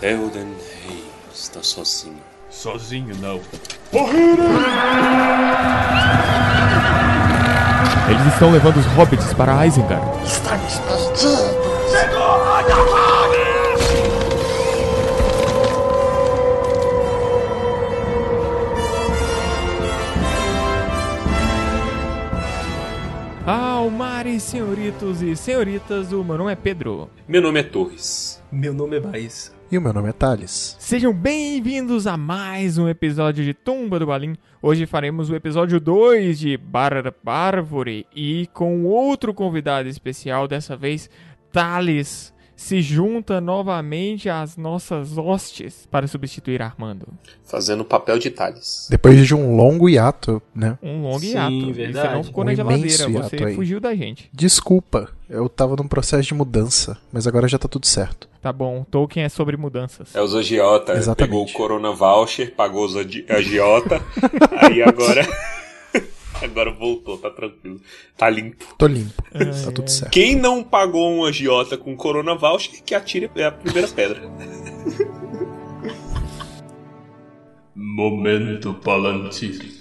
Theoden Rei está sozinho. Sozinho não. Eles estão levando os hobbits para Isengard. Estamos perdidos. Almares, senhoritos e senhoritas, o meu nome é Pedro. Meu nome é Torres. Meu nome é Baís. E o meu nome é Thales. Sejam bem-vindos a mais um episódio de Tumba do Balim. Hoje faremos o episódio 2 de Bar Bárvore e com outro convidado especial, dessa vez Thales se junta novamente às nossas hostes para substituir Armando. Fazendo papel de Thales. Depois de um longo hiato, né? Um longo Sim, hiato. E Você verdade. não ficou Um na geladeira, você aí. fugiu da gente. Desculpa, eu tava num processo de mudança, mas agora já tá tudo certo. Tá bom, Tolkien é sobre mudanças. É os agiota. Exatamente. Pegou o Corona Voucher, pagou os agi- agiota. aí agora. Agora voltou, tá tranquilo. Tá limpo. Tô limpo, tá tudo certo. Quem não pagou um agiota com Corona Voucher, que atire a primeira pedra. Momento Palantir.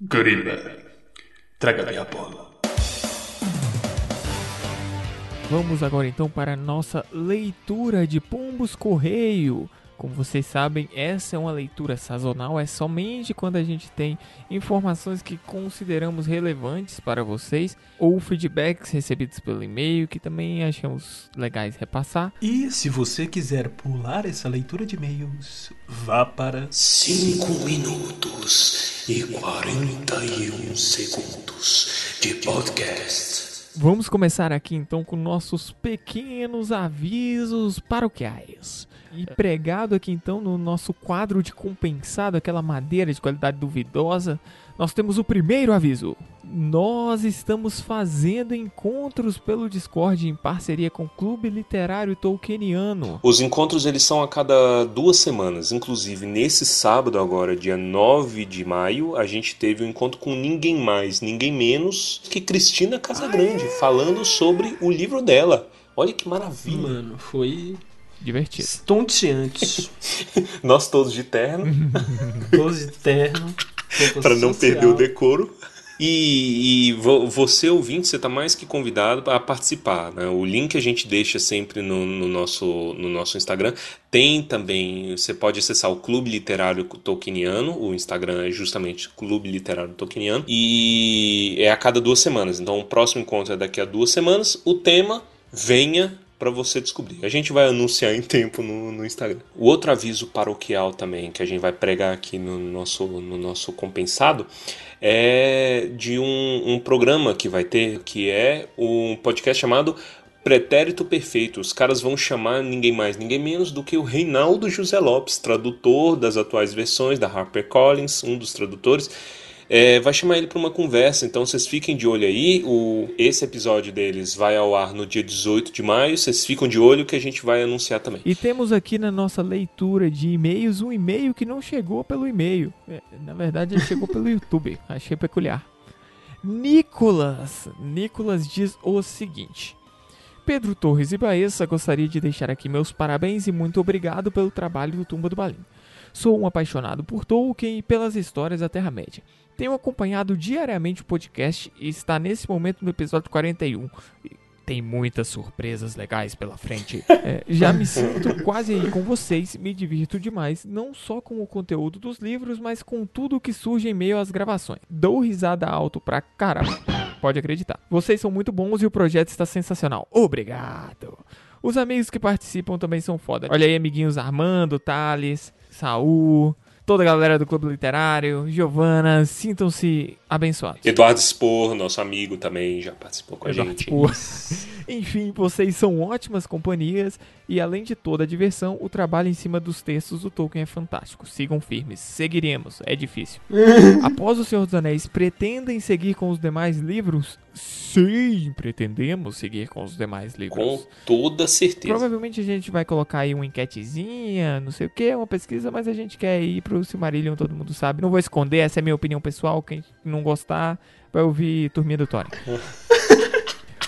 Grima. Traga-me a bola. Vamos agora então para a nossa leitura de Pombos Correio. Como vocês sabem, essa é uma leitura sazonal, é somente quando a gente tem informações que consideramos relevantes para vocês ou feedbacks recebidos pelo e-mail que também achamos legais repassar. E se você quiser pular essa leitura de e-mails, vá para 5 minutos e 41 segundos de podcast. Vamos começar aqui então com nossos pequenos avisos paroquiais. E pregado aqui então no nosso quadro de compensado, aquela madeira de qualidade duvidosa, nós temos o primeiro aviso. Nós estamos fazendo encontros pelo Discord em parceria com o Clube Literário Tolkieniano. Os encontros eles são a cada duas semanas. Inclusive, nesse sábado agora, dia 9 de maio, a gente teve um encontro com ninguém mais, ninguém menos que Cristina Casagrande, falando sobre o livro dela. Olha que maravilha. Mano, foi Divertido. estonteante. Nós todos de terno, Todos de terno. para não perder o decoro. E, e vo- você, ouvinte, você está mais que convidado a participar. né? O link a gente deixa sempre no, no nosso, no nosso Instagram. Tem também, você pode acessar o Clube Literário Tolkieniano. O Instagram é justamente Clube Literário Tolkieniano. E é a cada duas semanas. Então o próximo encontro é daqui a duas semanas. O tema, venha para você descobrir. A gente vai anunciar em tempo no, no Instagram. O outro aviso paroquial também que a gente vai pregar aqui no nosso, no nosso compensado é de um, um programa que vai ter, que é um podcast chamado Pretérito Perfeito. Os caras vão chamar ninguém mais, ninguém menos do que o Reinaldo José Lopes, tradutor das atuais versões da HarperCollins, um dos tradutores. É, vai chamar ele para uma conversa, então vocês fiquem de olho aí. O, esse episódio deles vai ao ar no dia 18 de maio. Vocês ficam de olho que a gente vai anunciar também. E temos aqui na nossa leitura de e-mails um e-mail que não chegou pelo e-mail. É, Na verdade, ele chegou pelo YouTube. Achei peculiar. Nicolas. Nicolas diz o seguinte. Pedro Torres e Baessa, gostaria de deixar aqui meus parabéns e muito obrigado pelo trabalho do Tumba do Balim. Sou um apaixonado por Tolkien e pelas histórias da Terra-média. Tenho acompanhado diariamente o podcast e está nesse momento no episódio 41. E Tem muitas surpresas legais pela frente. É, já me sinto quase aí com vocês, me divirto demais, não só com o conteúdo dos livros, mas com tudo que surge em meio às gravações. Dou risada alto pra caramba. Pode acreditar. Vocês são muito bons e o projeto está sensacional. Obrigado. Os amigos que participam também são foda. Olha aí, amiguinhos Armando, Thales, Saul, toda a galera do Clube Literário, Giovana, sintam-se abençoados. Eduardo Spor, nosso amigo também, já participou com a Eduardo gente. Spor. Enfim, vocês são ótimas companhias e além de toda a diversão, o trabalho em cima dos textos do Tolkien é fantástico. Sigam firmes, seguiremos, é difícil. Após O Senhor dos Anéis, pretendem seguir com os demais livros? Sim, pretendemos seguir com os demais livros. Com toda certeza. Provavelmente a gente vai colocar aí uma enquetezinha, não sei o que, uma pesquisa, mas a gente quer ir pro Silmarillion, todo mundo sabe. Não vou esconder, essa é a minha opinião pessoal. Quem não gostar, vai ouvir Turminha do Tony.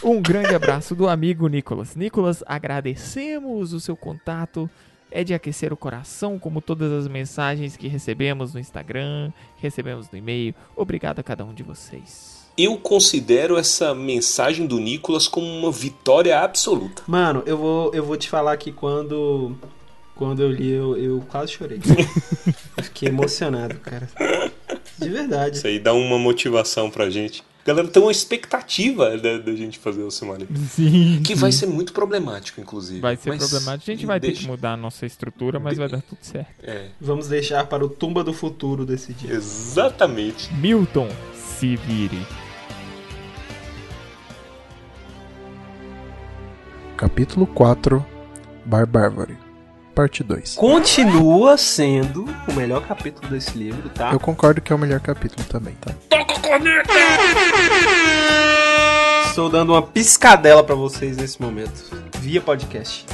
Um grande abraço do amigo Nicolas. Nicolas, agradecemos o seu contato. é de aquecer o coração, como todas as mensagens que recebemos no Instagram, recebemos no e-mail. Obrigado a cada um de vocês. Eu considero essa mensagem do Nicolas como uma vitória absoluta. Mano, eu vou, eu vou te falar que quando, quando eu li, eu, eu quase chorei. Eu Fiquei emocionado, cara. De verdade. Isso aí dá uma motivação pra gente. Galera, tem uma expectativa da, da gente fazer o Silmarillion. Sim. Que vai ser muito problemático, inclusive. Vai ser Mas problemático. A gente vai ter que deixa- mudar a nossa estrutura, mas vai dar tudo certo. É, Vamos deixar para o tumba do futuro decidir. exatamente. Milton, se vire. Capítulo 4 Barbárvore Parte 2 Continua sendo o melhor capítulo desse livro, tá? Eu concordo que é o melhor capítulo também, tá? Estou dando uma piscadela pra vocês nesse momento, via podcast.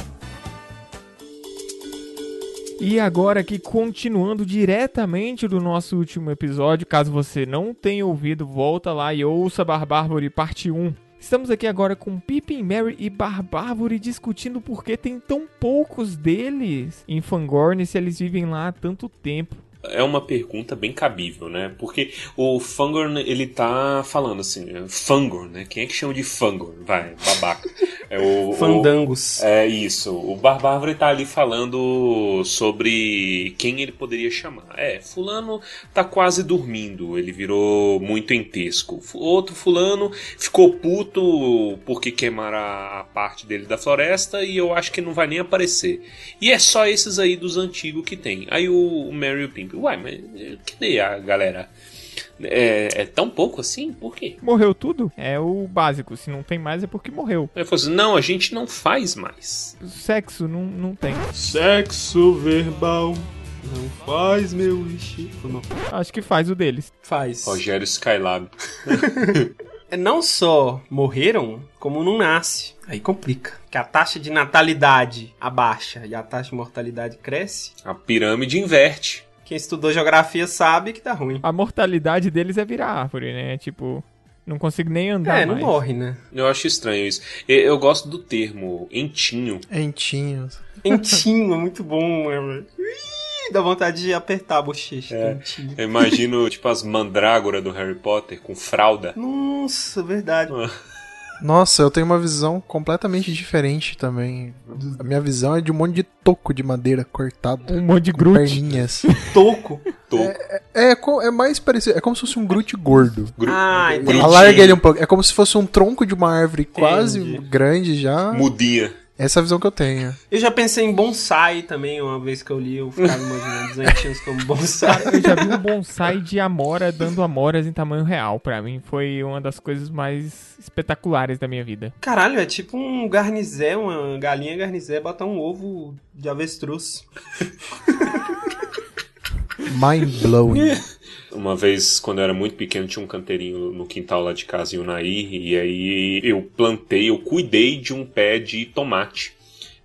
E agora aqui, continuando diretamente do nosso último episódio, caso você não tenha ouvido, volta lá e ouça Barbárvore parte 1. Estamos aqui agora com Pippin, Merry e Barbárvore discutindo por que tem tão poucos deles em Fangorn se eles vivem lá há tanto tempo. É uma pergunta bem cabível, né? Porque o Fangorn, ele tá falando assim, é, Fangorn, né? Quem é que chama de Fangorn? Vai, babaca. É o, o- Fandangos. É isso. O Barbárvore tá ali falando sobre quem ele poderia chamar. É, fulano tá quase dormindo, ele virou muito entesco. Outro fulano ficou puto porque queimaram a parte dele da floresta e eu acho que não vai nem aparecer. E é só esses aí dos antigos que tem. Aí o, o Mary e o Pimp, uai, mas eh, cadê a galera? É, é tão pouco assim? Por quê? Morreu tudo? É o básico. Se não tem mais é porque morreu. Ele falou assim, não, a gente não faz mais. Sexo não, não tem. Sexo verbal não faz meu mal. Acho que faz o deles. Faz. Rogério Skylab. É, Não só morreram, como não nasce. Aí complica. Que a taxa de natalidade abaixa e a taxa de mortalidade cresce. A pirâmide inverte. Quem estudou geografia sabe que tá ruim. A mortalidade deles é virar árvore, né? Tipo, não consigo nem andar É, não mais. morre, né? Eu acho estranho isso. Eu, eu gosto do termo entinho. Entinho, é muito bom, né, velho? Ih, Dá vontade de apertar a bochecha. É. Entinho. Eu imagino, tipo, as mandrágora do Harry Potter com fralda. Nossa, verdade. Nossa, eu tenho uma visão completamente diferente também. A minha visão é de um monte de toco de madeira cortado. Um monte de Groot. perninhas. Toco. Toco. É, co- é mais parecido. É como se fosse um Groot gordo. Gru- Ah, entendi. Alarga ele um pouco. É como se fosse um tronco de uma árvore quase Entendi. grande já. Mudinha. Essa é a visão que eu tenho. Eu já pensei em bonsai também, uma vez que eu li, eu ficava imaginando os entinhos como bonsai. Cara, eu já vi um bonsai de amora dando amoras em tamanho real. Pra mim foi uma das coisas mais espetaculares da minha vida. Caralho, é tipo um garnizé, uma galinha garnizé, botar um ovo de avestruz. Mind blowing. Uma vez, quando eu era muito pequeno, tinha um canteirinho no quintal lá de casa em Unai, e aí eu plantei, eu cuidei de um pé de tomate.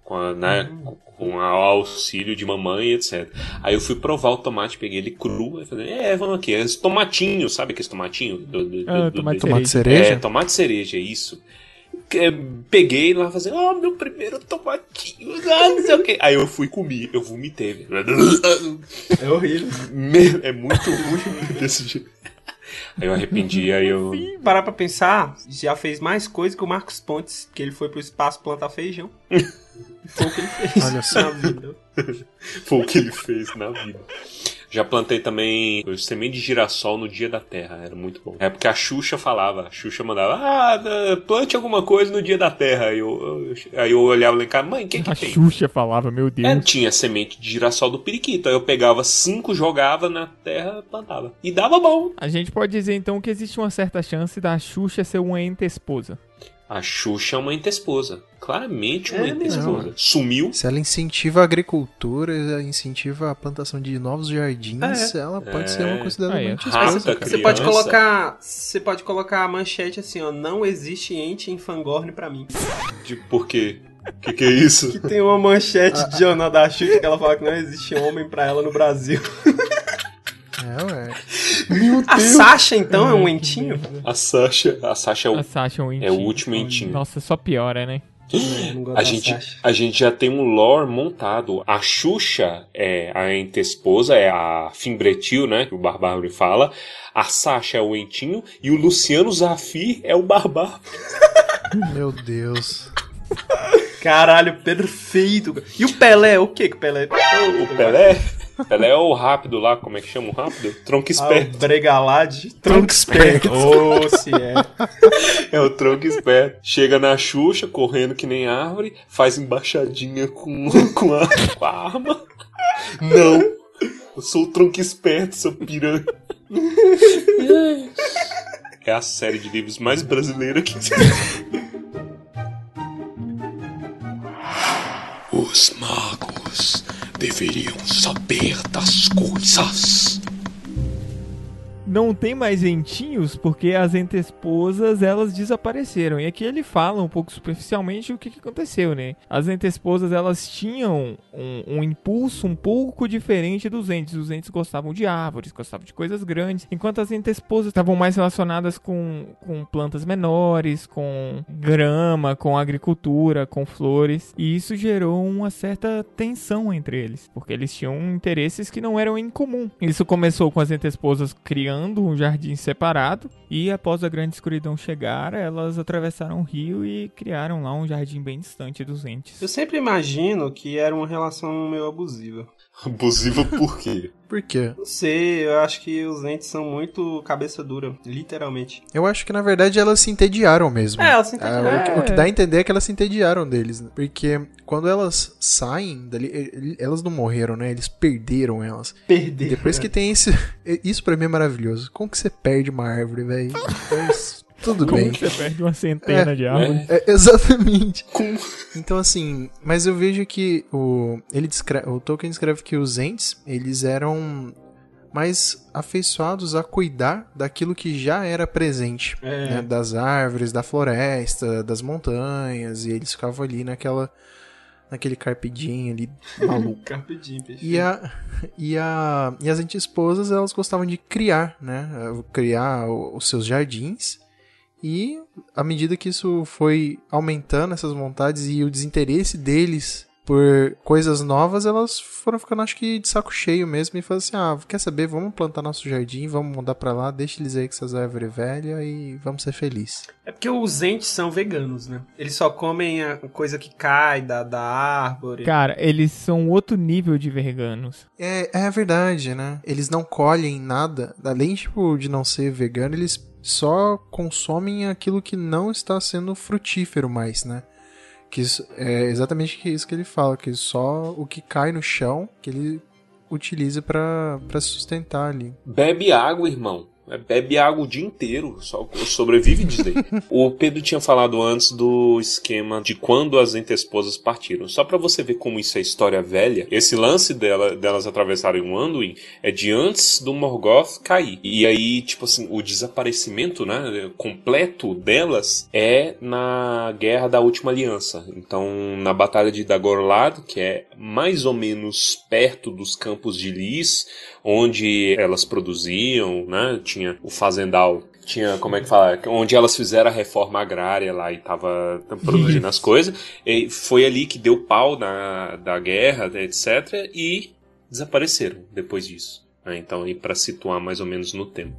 Com, a, né, com o auxílio de mamãe, etc. Aí eu fui provar o tomate, peguei ele cru, e falei, é, vamos aqui, esse tomatinho, sabe aquele tomatinho? Do, do- Ah, do- tomate do- Tomate cereja. cereja? É, tomate cereja, isso. É, Peguei lá fazendo, oh, meu primeiro tomatinho, ah, não sei o que. Aí eu fui comer, eu vomitei. velho. É horrível. Meu, é muito ruim desse jeito. Aí eu arrependi, aí eu. Parar pra pensar, já fez mais coisa que o Marcos Pontes, que ele foi pro espaço plantar feijão. Foi o que ele fez Olha só. na vida. Foi o que ele fez na vida. Já plantei também semente de girassol no dia da terra, era muito bom. É porque a Xuxa falava, a Xuxa mandava, ah, plante alguma coisa no dia da terra. Aí eu, eu- aí eu olhava lá em casa, mãe, o que que A tem? Xuxa falava, meu Deus. É, tinha semente de girassol do periquito. Aí eu pegava cinco, jogava na terra, plantava. E dava bom. A gente pode dizer então que existe uma certa chance da Xuxa ser uma ente-esposa. A Xuxa é uma ente-esposa. Claramente uma É ente-esposa. Sumiu. Se ela incentiva a agricultura, ela incentiva a plantação de novos jardins, ela pode ser uma considerada É. uma esposa. Rata, Você pode colocar. Você pode colocar a manchete assim, ó. Não existe ente em Fangorn pra mim. De, por quê? O que, que é isso? Que tem uma manchete de jornal da Xuxa que ela fala que não existe homem pra ela no Brasil. É, ué. A Sasha, então, é um entinho? A Sasha. A Sasha é o, A Sasha é um é o entinho. último entinho. Nossa, só piora, né? A gente, a gente já tem um lore montado. A Xuxa é a ente-esposa, é a Fimbretil, né? Que o Barbárvore fala. A Sasha é o Entinho. E o Luciano Zafir é o Barbárvore. Meu Deus. Caralho, perfeito. E o Pelé, o que que o Pelé? O Pelé. Pelé é o rápido lá, como é que chama o rápido? Tronco Ah, o esperto. Bregalade. Tronco esperto. Ô, se é. É o tronco esperto. Chega na Xuxa, correndo que nem árvore, faz embaixadinha com, com, a, com a arma. Não. Eu sou o tronco esperto, seu piranha. É a série de livros mais brasileira que Os magos deveriam saber das coisas. Não tem mais entinhos porque as entesposas elas desapareceram. E aqui ele fala um pouco superficialmente o que, que aconteceu, né? As entesposas elas tinham um, um impulso um pouco diferente dos entes. Os entes gostavam de árvores, gostavam de coisas grandes, enquanto as entesposas estavam mais relacionadas com, com plantas menores, com grama, com agricultura, com flores. E isso gerou uma certa tensão entre eles, porque eles tinham interesses que não eram em comum. Isso começou com as entesposas criando um jardim separado e após a grande escuridão chegar, elas atravessaram o rio e criaram lá um jardim bem distante dos entes. Eu sempre imagino que era uma relação meio abusiva. Abusiva por quê? Por quê? Não sei, eu acho que os entes são muito cabeça dura, literalmente. Eu acho que na verdade elas se entediaram mesmo. É, elas se Ah, entediaram. o, que, o que dá a entender é que elas se entediaram deles, né? Porque quando elas saem dali, elas não morreram, né? Eles perderam elas. Perder. Depois que tem esse. Isso pra mim é maravilhoso. Como que você perde uma árvore, velho? Tudo Como bem. você perde uma centena de árvores? É, exatamente. Como? Então, assim, mas eu vejo que o, ele descreve, o Tolkien descreve que os Ents, eles eram mais afeiçoados a cuidar daquilo que já era presente, É. né? Das árvores, da floresta, das montanhas, e eles ficavam ali naquela, naquele carpidinho ali, maluco. Perfeito. E, a, e, a, e as anti-esposas, elas gostavam de criar, né? Criar o- os seus jardins. E à medida que isso foi aumentando, essas vontades e o desinteresse deles por coisas novas, elas foram ficando, acho que, de saco cheio mesmo. E falaram assim: ah, quer saber? Vamos plantar nosso jardim, vamos mudar pra lá, deixa eles aí com essas árvores velhas e vamos ser felizes. É porque os entes são veganos, né? Eles só comem a coisa que cai da, da árvore. Cara, eles são outro nível de veganos. É, é verdade, né? Eles não colhem nada, além tipo, de não ser vegano, eles só consomem aquilo que não está sendo frutífero mais, né? Que isso, é exatamente isso que ele fala, que só o que cai no chão que ele utiliza pra se sustentar ali. Bebe água, irmão. Bebe água o dia inteiro, só sobrevive disso daí. o Pedro tinha falado antes do esquema de quando as entesposas partiram. Só pra você ver como isso é história velha, esse lance dela, delas atravessarem o Anduin é de antes do Morgoth cair. E aí, tipo assim, o desaparecimento, né, completo delas é na Guerra da Última Aliança. Então, na Batalha de Dagorlad, que é mais ou menos perto dos campos de Lis, onde elas produziam, né? Tinha o fazendal, tinha, como é que fala? Onde elas fizeram a reforma agrária lá e tava produzindo as coisas. E foi ali que deu pau na, da guerra, etc. E desapareceram depois disso. né? Então, para situar mais ou menos no tempo.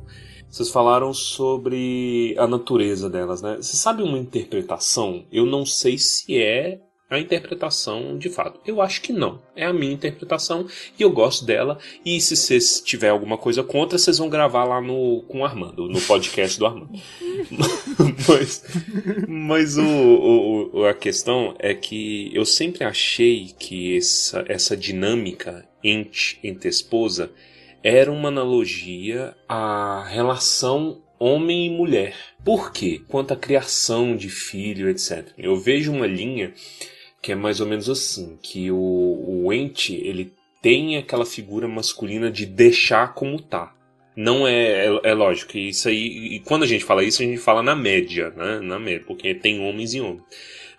Vocês falaram sobre a natureza delas, né? Você sabe uma interpretação? Eu não sei se é a interpretação de fato. Eu acho que não. É a minha interpretação e eu gosto dela. E se vocês tiver alguma coisa contra, vocês vão gravar lá no com o Armando, no podcast do Armando. mas mas o, o- a questão é que eu sempre achei que essa, essa dinâmica ente, ente esposa era uma analogia à relação homem e mulher. Por quê? Quanto à criação de filho, etc. Eu vejo uma linha que é mais ou menos assim, que o, o ente, ele tem aquela figura masculina de deixar como tá. Não é, é, é lógico isso aí, e quando a gente fala isso, a gente fala na média, né? Na média, porque tem homens e homens.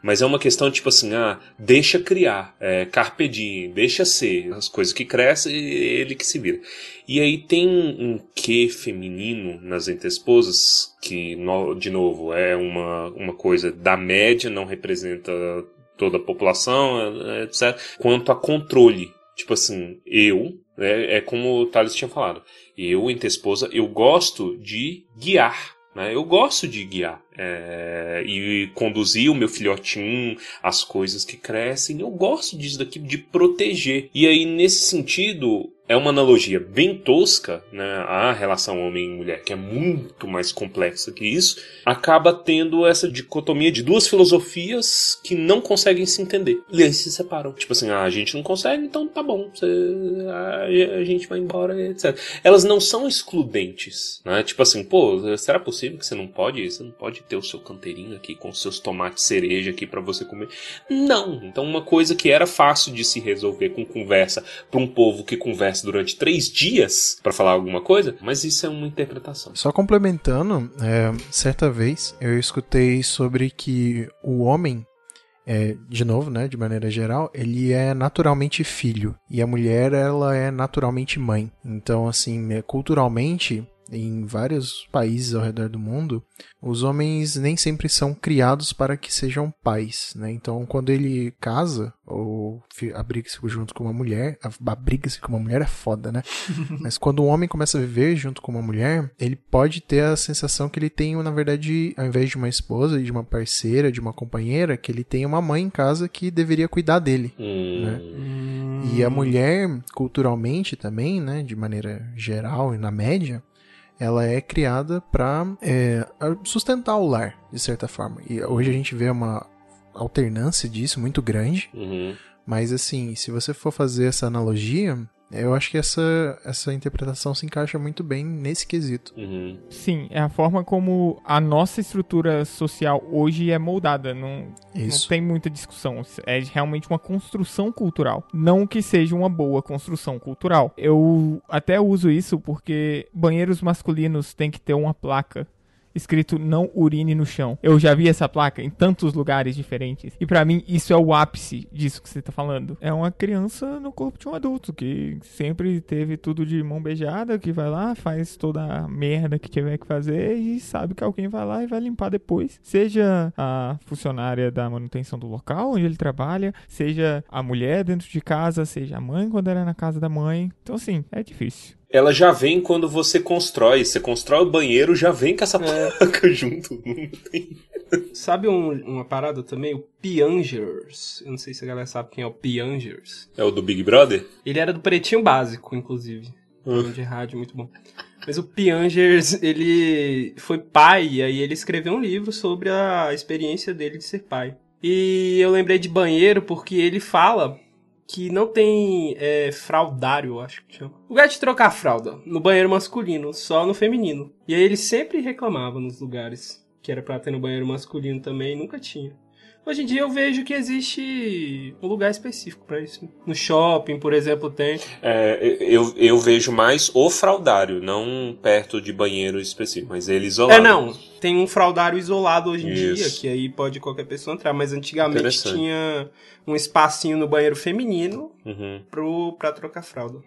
Mas é uma questão tipo assim, ah, deixa criar, é, carpe diem, deixa ser, as coisas que crescem, ele que se vira. E aí tem um quê feminino nas entesposas, que, de novo, é uma, uma coisa da média, não representa toda a população, é, etc. Quanto a controle. Tipo assim, eu, é, é como o Thales tinha falado, eu, entre esposa, eu gosto de guiar. Né? Eu gosto de guiar é, e conduzir o meu filhotinho, as coisas que crescem. Eu gosto disso daqui, de proteger. E aí, nesse sentido, é uma analogia bem tosca, né? A relação homem e mulher, que é muito mais complexa que isso, acaba tendo essa dicotomia de duas filosofias que não conseguem se entender. E aí se separam. Tipo assim, ah, a gente não consegue, então tá bom. Você, a, a gente vai embora, etc. Elas não são excludentes, né? Tipo assim, pô, será possível que você não pode? Você não pode ter o seu canteirinho aqui com os seus tomates cereja aqui para você comer? Não. Então uma coisa que era fácil de se resolver com conversa para um povo que conversa durante três dias para falar alguma coisa, mas isso é uma interpretação. Só complementando, é, certa vez eu escutei sobre que o homem, é, de novo, né, de maneira geral, ele é naturalmente filho e a mulher ela é naturalmente mãe. Então, assim, é, culturalmente, em vários países ao redor do mundo, os homens nem sempre são criados para que sejam pais, né? Então, quando ele casa ou abriga-se junto com uma mulher, a- abriga-se com uma mulher é foda, né? Mas quando um homem começa a viver junto com uma mulher, ele pode ter a sensação que ele tem, na verdade, ao invés de uma esposa, de uma parceira, de uma companheira, que ele tem uma mãe em casa que deveria cuidar dele. Hum, Né? E a mulher, culturalmente também, né, de maneira geral e na média, ela é criada para sustentar o lar, de certa forma. E hoje a gente vê uma alternância disso muito grande, uhum. mas assim, se você for fazer essa analogia, eu acho que essa, essa interpretação se encaixa muito bem nesse quesito. Uhum. Sim, é a forma como a nossa estrutura social hoje é moldada. Não, não Isso. tem muita discussão. É realmente uma construção cultural. Não que seja uma boa construção cultural. Eu até uso isso porque banheiros masculinos têm que ter uma placa escrito não urine no chão. Eu já vi essa placa em tantos lugares diferentes. E pra mim isso é o ápice disso que você tá falando. É uma criança no corpo de um adulto que sempre teve tudo de mão beijada, que vai lá, faz toda a merda que tiver que fazer e sabe que alguém vai lá e vai limpar depois. Seja a funcionária da manutenção do local onde ele trabalha, seja a mulher dentro de casa, seja a mãe quando era na casa da mãe. Então assim, é difícil. Ela já vem quando você constrói. Você constrói o banheiro, já vem com essa É. placa junto. Sabe um- uma parada também? O Piangers. Eu não sei se a galera sabe quem é o Piangers. É o do Big Brother? Ele era do Pretinho Básico, inclusive. Programa de rádio muito bom. Mas o Piangers, ele foi pai, e aí ele escreveu um livro sobre a experiência dele de ser pai. E eu lembrei de banheiro porque ele fala que não tem é, fraldário, eu acho que chama. Lugar de trocar fralda no banheiro masculino, só no feminino. E aí ele sempre reclamava nos lugares que era pra ter no banheiro masculino também, e nunca tinha. Hoje em dia eu vejo que existe um lugar específico pra isso. No shopping, por exemplo, tem. É, eu, eu vejo mais o fraldário, não perto de banheiro específico, mas ele isolado. É, não. Tem um fraldário isolado hoje em dia, Isso. que aí pode qualquer pessoa entrar. Mas antigamente tinha um espacinho no banheiro feminino Uhum. pro, pra trocar fralda.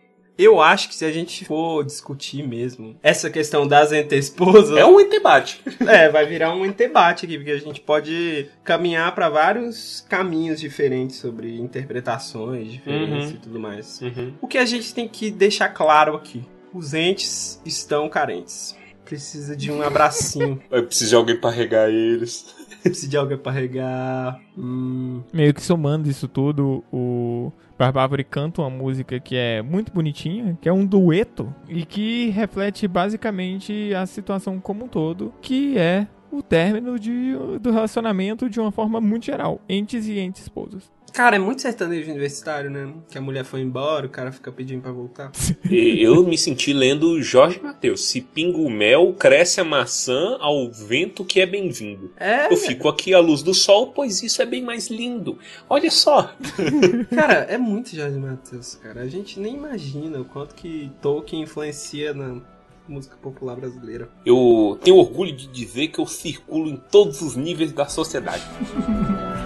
Eu acho que se a gente for discutir mesmo essa questão das entre-esposas, É um debate. é, vai virar um debate aqui, porque a gente pode caminhar pra vários caminhos diferentes sobre interpretações diferentes Uhum. e tudo mais. Uhum. O que a gente tem que deixar claro aqui: os entes estão carentes. Precisa de um abracinho. Eu preciso de alguém pra regar eles. Precisa de alguém pra regar. Hum, Meio que somando isso tudo, o Barbárvore canta uma música que é muito bonitinha, que é um dueto, e que reflete basicamente a situação como um todo, que é o término de, do relacionamento de uma forma muito geral, entes e entes esposas. Cara, é muito sertanejo universitário, né? Que a mulher foi embora, o cara fica pedindo pra voltar. Eu me senti lendo Jorge Mateus. Se pinga o mel, cresce a maçã ao vento que é bem-vindo. É, Eu fico aqui à luz do sol, pois isso é bem mais lindo. Olha só. cara, é muito Jorge Matheus, cara. A gente nem imagina o quanto que Tolkien influencia na música popular brasileira. Eu tenho orgulho de dizer que eu circulo em todos os níveis da sociedade.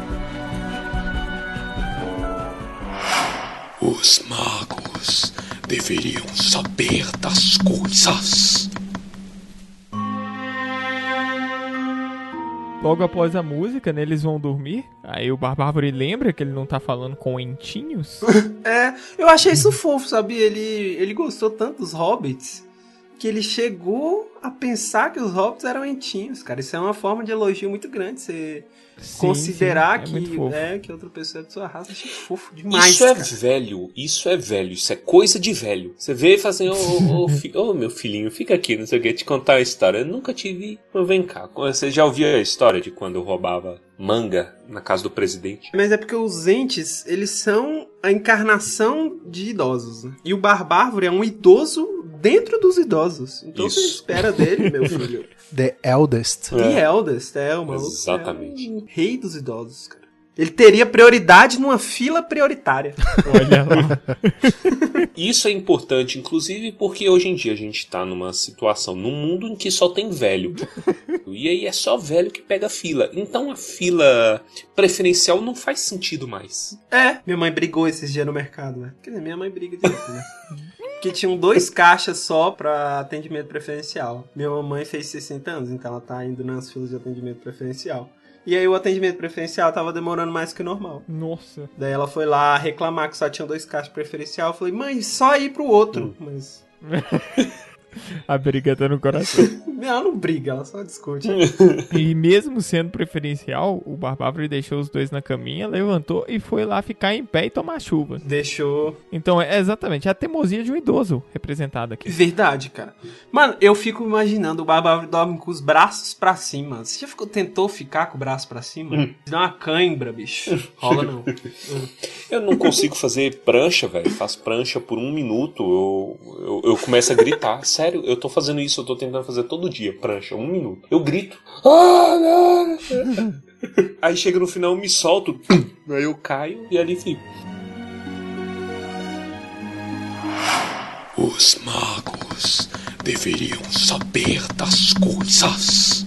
Os magos deveriam saber das coisas. Logo após a música, né, eles vão dormir. Aí o Barbárvore lembra que ele não tá falando com entinhos. É, eu achei isso fofo, sabe? Ele, ele gostou tanto dos hobbits que ele chegou a pensar que os hobbits eram entinhos, cara. Isso é uma forma de elogio muito grande. Você Sim, considerar sim, é que, fofo. é, que outra pessoa é de sua raça. Achei fofo demais, isso é cara. velho, isso é velho, isso é coisa de velho. Você vê e fala assim, ô ô, ô, fi- ô, meu filhinho, fica aqui, não sei o que, te contar a história. Eu nunca te vi, mas vem cá. Você já ouviu a história de quando eu roubava manga na casa do presidente? Mas é porque os entes, eles são a encarnação de idosos. né? E o Barbárvore é um idoso dentro dos idosos. Então você Isso. espera dele, meu filho. The Eldest. The Eldest, é, o maluco. Exatamente. É um rei dos idosos, cara. Ele teria prioridade numa fila prioritária. Olha lá. Isso é importante, inclusive porque hoje em dia a gente tá numa situação, num mundo em que só tem velho. E aí é só velho que pega fila. Então a fila preferencial não faz sentido mais. É, minha mãe brigou esses dias no mercado, né? Quer dizer, minha mãe briga direto, né? Que tinham dois caixas só pra atendimento preferencial. Minha mamãe fez 60 anos, então ela tá indo nas filas de atendimento preferencial. E aí o atendimento preferencial tava demorando mais que o normal. Nossa. Daí ela foi lá reclamar que só tinha dois caixas preferencial. Eu falei, mãe, só ir pro outro. Mas. A briga tá no coração. Ela não briga, ela só discute. E mesmo sendo preferencial, o Barbárvore deixou os dois na caminha, levantou e foi lá ficar em pé e tomar chuva. Deixou. Então é exatamente a teimosia de um idoso representado aqui. Verdade, cara. Mano, eu fico imaginando o Barbárvore dorme com os braços pra cima. Você já ficou, tentou ficar com o braço pra cima? Dá uma cãibra, bicho. Rola não. Eu não consigo fazer prancha, velho. Faço prancha por um minuto, eu, eu, eu começo a gritar. Sério, eu tô fazendo isso, eu tô tentando fazer todo dia, prancha, um minuto. Eu grito. "Ah, não!" Aí chega no final, eu me solto. Aí eu caio e ali fico. Os magos deveriam saber das coisas.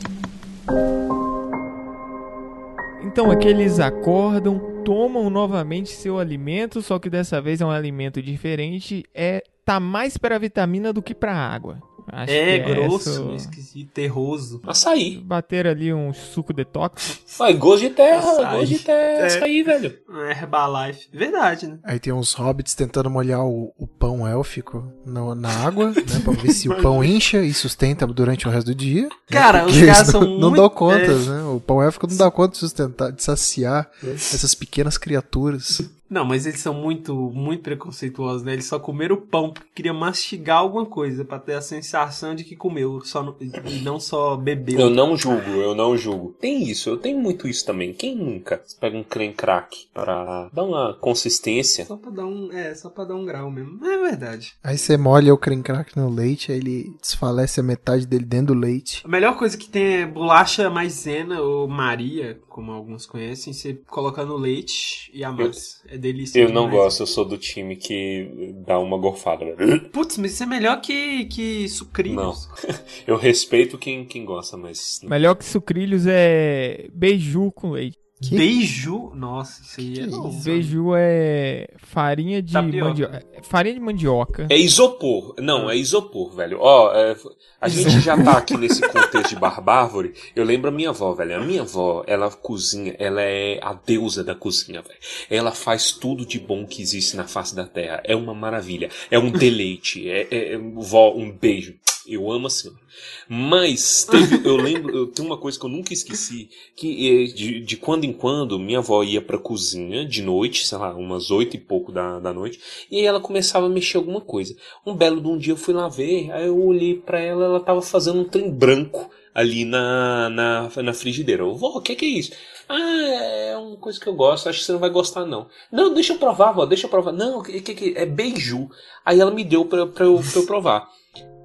Então aqui eles acordam, tomam novamente seu alimento, só que dessa vez é um alimento diferente, é tá mais para vitamina do que para água. Acho É, que grosso, essa- esquisito, terroso. Açaí. Bater ali um suco detox. Vai, gosto de terra, Açaí. gosto de terra, É. açaí, velho. Ah, Herbalife. Verdade, né? Aí tem uns hobbits tentando molhar o, o pão élfico no- na água, né? Pra ver se o pão incha e sustenta durante o resto do dia. né, Cara, os porque eles caras não, são não muito- dão conta, é. né? O pão élfico não dá conta de sustentar, de saciar essas pequenas criaturas. Não, mas eles são muito, muito preconceituosos, né? Eles só comeram o pão porque queria mastigar alguma coisa pra ter a sensação de que comeu só no- e não só bebeu. Eu não julgo, eu não julgo. Tem isso, eu tenho muito isso também. Quem nunca pega um creme crack para dar uma consistência? Só pra dar um, é, só pra dar um grau mesmo. É verdade. Aí você molha o creme crack no leite, aí ele desfalece a metade dele dentro do leite. A melhor coisa que tem é bolacha maisena ou Maria, como alguns conhecem, você coloca no leite e amassa. É delícia. Eu não demais. gosto, eu sou do time que dá uma gorfada. velho. Putz, mas isso é melhor que, que sucrilhos. Eu respeito quem, quem gosta, mas. Melhor que sucrilhos é beiju com leite. Que? Beiju. Nossa, isso aí é Que novo. Beiju é farinha de Tapioca. mandioca. Farinha de mandioca. É isopor. Não, é isopor, velho. Ó, é, a gente já tá aqui nesse contexto de barbárvore. Eu lembro a minha avó, velho. A minha avó, ela cozinha, ela é a deusa da cozinha, velho. Ela faz tudo de bom que existe na face da terra. É uma maravilha. É um deleite. É, é, é- vó, um beijo. Eu amo a senhora. Mas teve, eu lembro, eu tenho uma coisa que eu nunca esqueci, que eh, de, de quando em quando minha avó ia pra cozinha de noite, sei lá, umas oito e pouco da, da noite, e aí ela começava a mexer alguma coisa. Um belo de um dia eu fui lá ver, aí eu olhei pra ela, ela tava fazendo um trem branco ali na, na, na frigideira. Eu, vó, o que que é isso? Ah, é uma coisa que eu gosto, acho que você não vai gostar não. Não, deixa eu provar, vó, deixa eu provar. Não, que, que, que é beiju. Aí ela me deu pra, pra, eu, pra eu provar.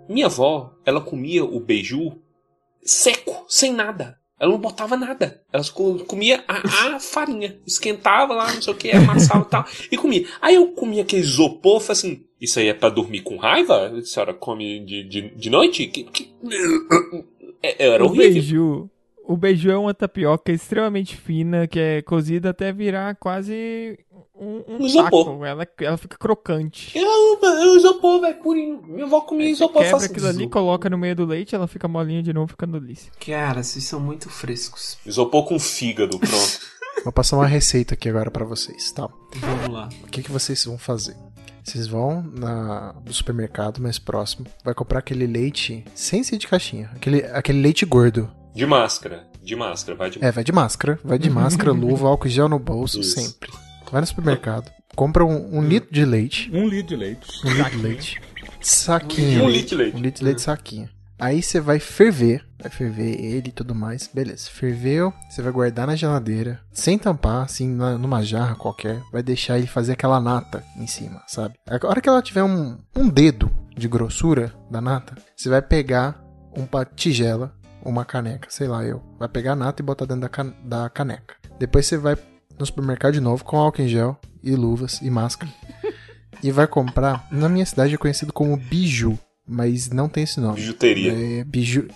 Minha avó, ela comia o beiju seco, sem nada. Ela não botava nada. Ela co- comia a, a farinha. Esquentava lá, não sei o que, amassava e tal. E comia. Aí eu comia aquele isopor, falei assim, isso aí é pra dormir com raiva? A senhora come de, de, de noite? Que, que... É- Era o horrível. beiju. O beiju é uma tapioca extremamente fina, que é cozida até virar quase um, um Isopor. Ela, ela fica crocante. Eu, eu isopor, velho, purinho. Minha avó comia você isopor quebra fácil. aquilo ali, coloca no meio do leite, ela fica molinha de novo, fica delícia. Cara, vocês são muito frescos. Isopor com fígado, pronto. Vou passar uma receita aqui agora pra vocês, tá? Vamos lá. O que, que vocês vão fazer? Vocês vão na, no supermercado mais próximo, vai comprar aquele leite sem ser de caixinha, aquele, aquele leite gordo. De máscara. De máscara, vai de É, vai de máscara, vai de máscara, luva, álcool gel no bolso, Isso. sempre. Vai no supermercado, compra um, um litro de leite, Um litro de leite. um litro de leite, saquinho, Um litro de leite. um litro de leite saquinho. Aí você vai ferver, vai ferver ele e tudo mais, beleza. Ferveu, você vai guardar na geladeira, sem tampar, assim, na- numa jarra qualquer. Vai deixar ele fazer aquela nata em cima, sabe? A hora que ela tiver um, um dedo de grossura da nata, você vai pegar uma tigela, uma caneca, sei lá eu. Vai pegar a nata e botar dentro da, can- da caneca. Depois você vai no supermercado de novo com álcool em gel e luvas e máscara. e vai comprar. Na minha cidade é conhecido como biju, mas não tem esse nome. Bijuteria. É biju.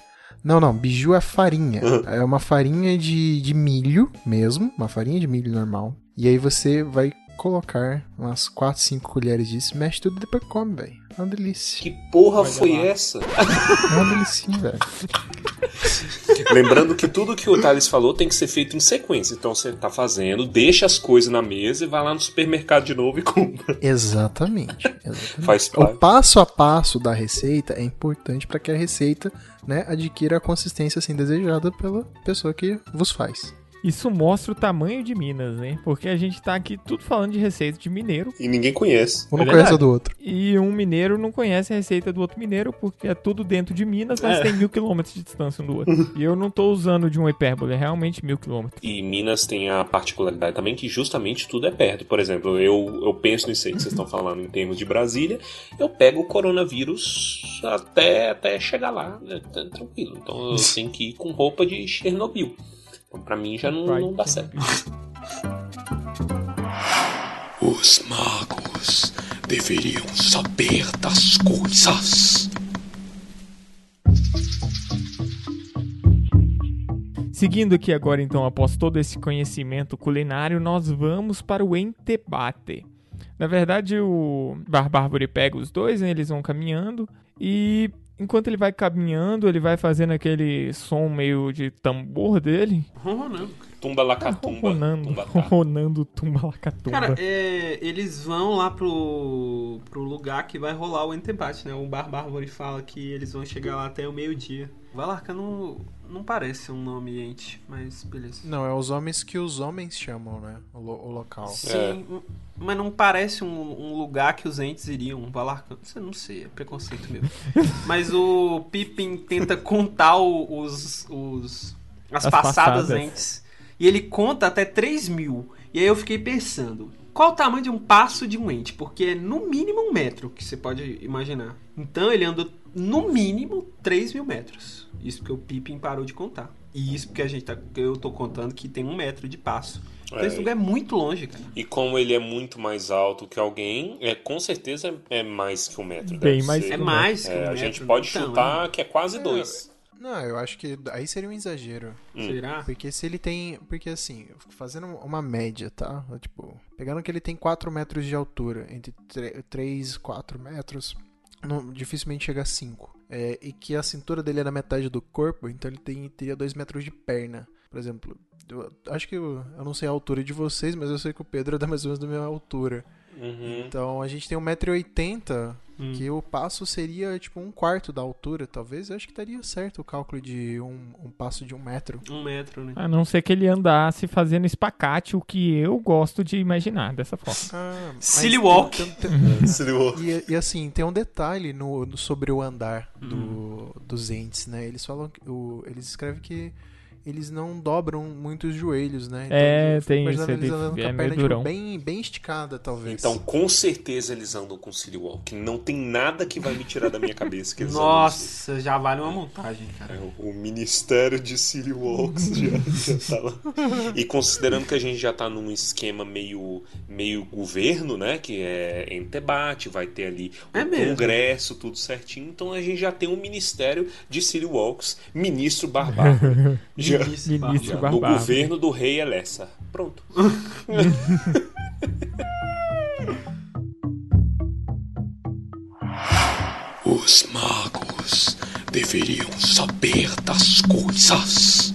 Não, não, biju é farinha. É uma farinha de, de milho mesmo, uma farinha de milho normal. E aí você vai colocar umas 4, 5 colheres disso, mexe tudo e depois come, velho. É uma delícia. Que porra foi lá. essa? É uma delicinha, velho. Lembrando que tudo que o Thales falou tem que ser feito em sequência. Então você tá fazendo, deixa as coisas na mesa e vai lá no supermercado de novo e compra. Exatamente. exatamente. Faz O parte. passo a passo da receita é importante para que a receita né, adquira a consistência assim desejada pela pessoa que vos faz. Isso mostra o tamanho de Minas, né? Porque a gente tá aqui tudo falando de receita de mineiro. E ninguém conhece. Um não É conhece a do outro. E um mineiro não conhece a receita do outro mineiro, porque é tudo dentro de Minas, mas É. tem mil quilômetros de distância um do outro. e eu não tô usando de uma hipérbole, é realmente mil quilômetros. E Minas tem a particularidade também que justamente tudo é perto. Por exemplo, eu, eu penso nisso aí que vocês estão falando em termos de Brasília, eu pego o coronavírus até, até chegar lá, né, tranquilo. Então eu tenho que ir com roupa de Chernobyl. Então pra mim já não, não dá certo. Os magos deveriam saber das coisas. Seguindo aqui agora, então, após todo esse conhecimento culinário, nós vamos para o entebate. Na verdade, o Barbárvore pega os dois, né, eles vão caminhando e enquanto ele vai caminhando, ele vai fazendo aquele som meio de tambor dele, Ronronando. Tumba lacatumba. ronando, tumba cá. ronando tumba lacatumba. Cara, é, eles vão lá pro, pro lugar que vai rolar o entebate, né? O Barbárvore fala que eles vão chegar lá até o meio-dia. Valarca não, não parece um nome ente, mas beleza. Não, é os homens que os homens chamam, né? O, lo- o local. Sim, mas não parece um, um lugar que os entes iriam. Valarca, você não sei, é preconceito meu. mas o Pippin tenta contar os, os as, As passadas, passadas. entes. E ele conta até 3 mil. E aí eu fiquei pensando, qual o tamanho de um passo de um ente? Porque é no mínimo um metro, que você pode imaginar. Então ele andou no mínimo 3 mil metros. Isso porque o Pippin parou de contar. E isso porque a gente tá, eu tô contando que tem um metro de passo. Então É, esse lugar é muito longe, cara. E como ele é muito mais alto que alguém, é, com certeza é mais que um metro. Bem mais ser. que É um mais que É, um a metro. gente pode Então, chutar que é quase dois. Não, eu acho que aí seria um exagero. Hum. Será? Porque se ele tem. Porque assim, fazendo uma média, tá? Tipo, pegando que ele tem 4 metros de altura, entre 3 e 4 metros, não- dificilmente chega a 5. É, e que a cintura dele é na metade do corpo, então ele tem, teria 2 metros de perna. Por exemplo, eu acho que eu, eu não sei a altura de vocês, mas eu sei que o Pedro é da mais ou menos da minha altura. Uhum. Então a gente tem 1,80m, Hum. que o passo seria tipo um quarto da altura, talvez. Eu acho que estaria certo o cálculo de um, um passo de um metro. Um metro, né? A não ser que ele andasse fazendo espacate, o que eu gosto de imaginar dessa forma. Ah, Silly tem- walk. tem- tem- Seria- e, e assim, tem um detalhe no, no- sobre o andar do, dos entes, né? Eles falam que o, eles escrevem que eles não dobram muito os joelhos, né? É, eu fico tem isso, eles ele- andando com é a perna tipo, bem, bem esticada, talvez. Então, com certeza eles andam com Silly Walk. Não tem nada que vai me tirar da minha cabeça que eles Nossa, já vale uma montagem, cara. andam. É, o Ministério de Silly Walks já, já tá lá. E considerando que a gente já tá num esquema meio, meio governo, né? Que é em debate, vai ter ali o É. Congresso, tudo certinho. Então a gente já tem um Ministério de Silly Walks, Ministro Barbaro. já Ministro Ministro No Barbárvore. governo do rei Elessa. Pronto. Os magos deveriam saber das coisas.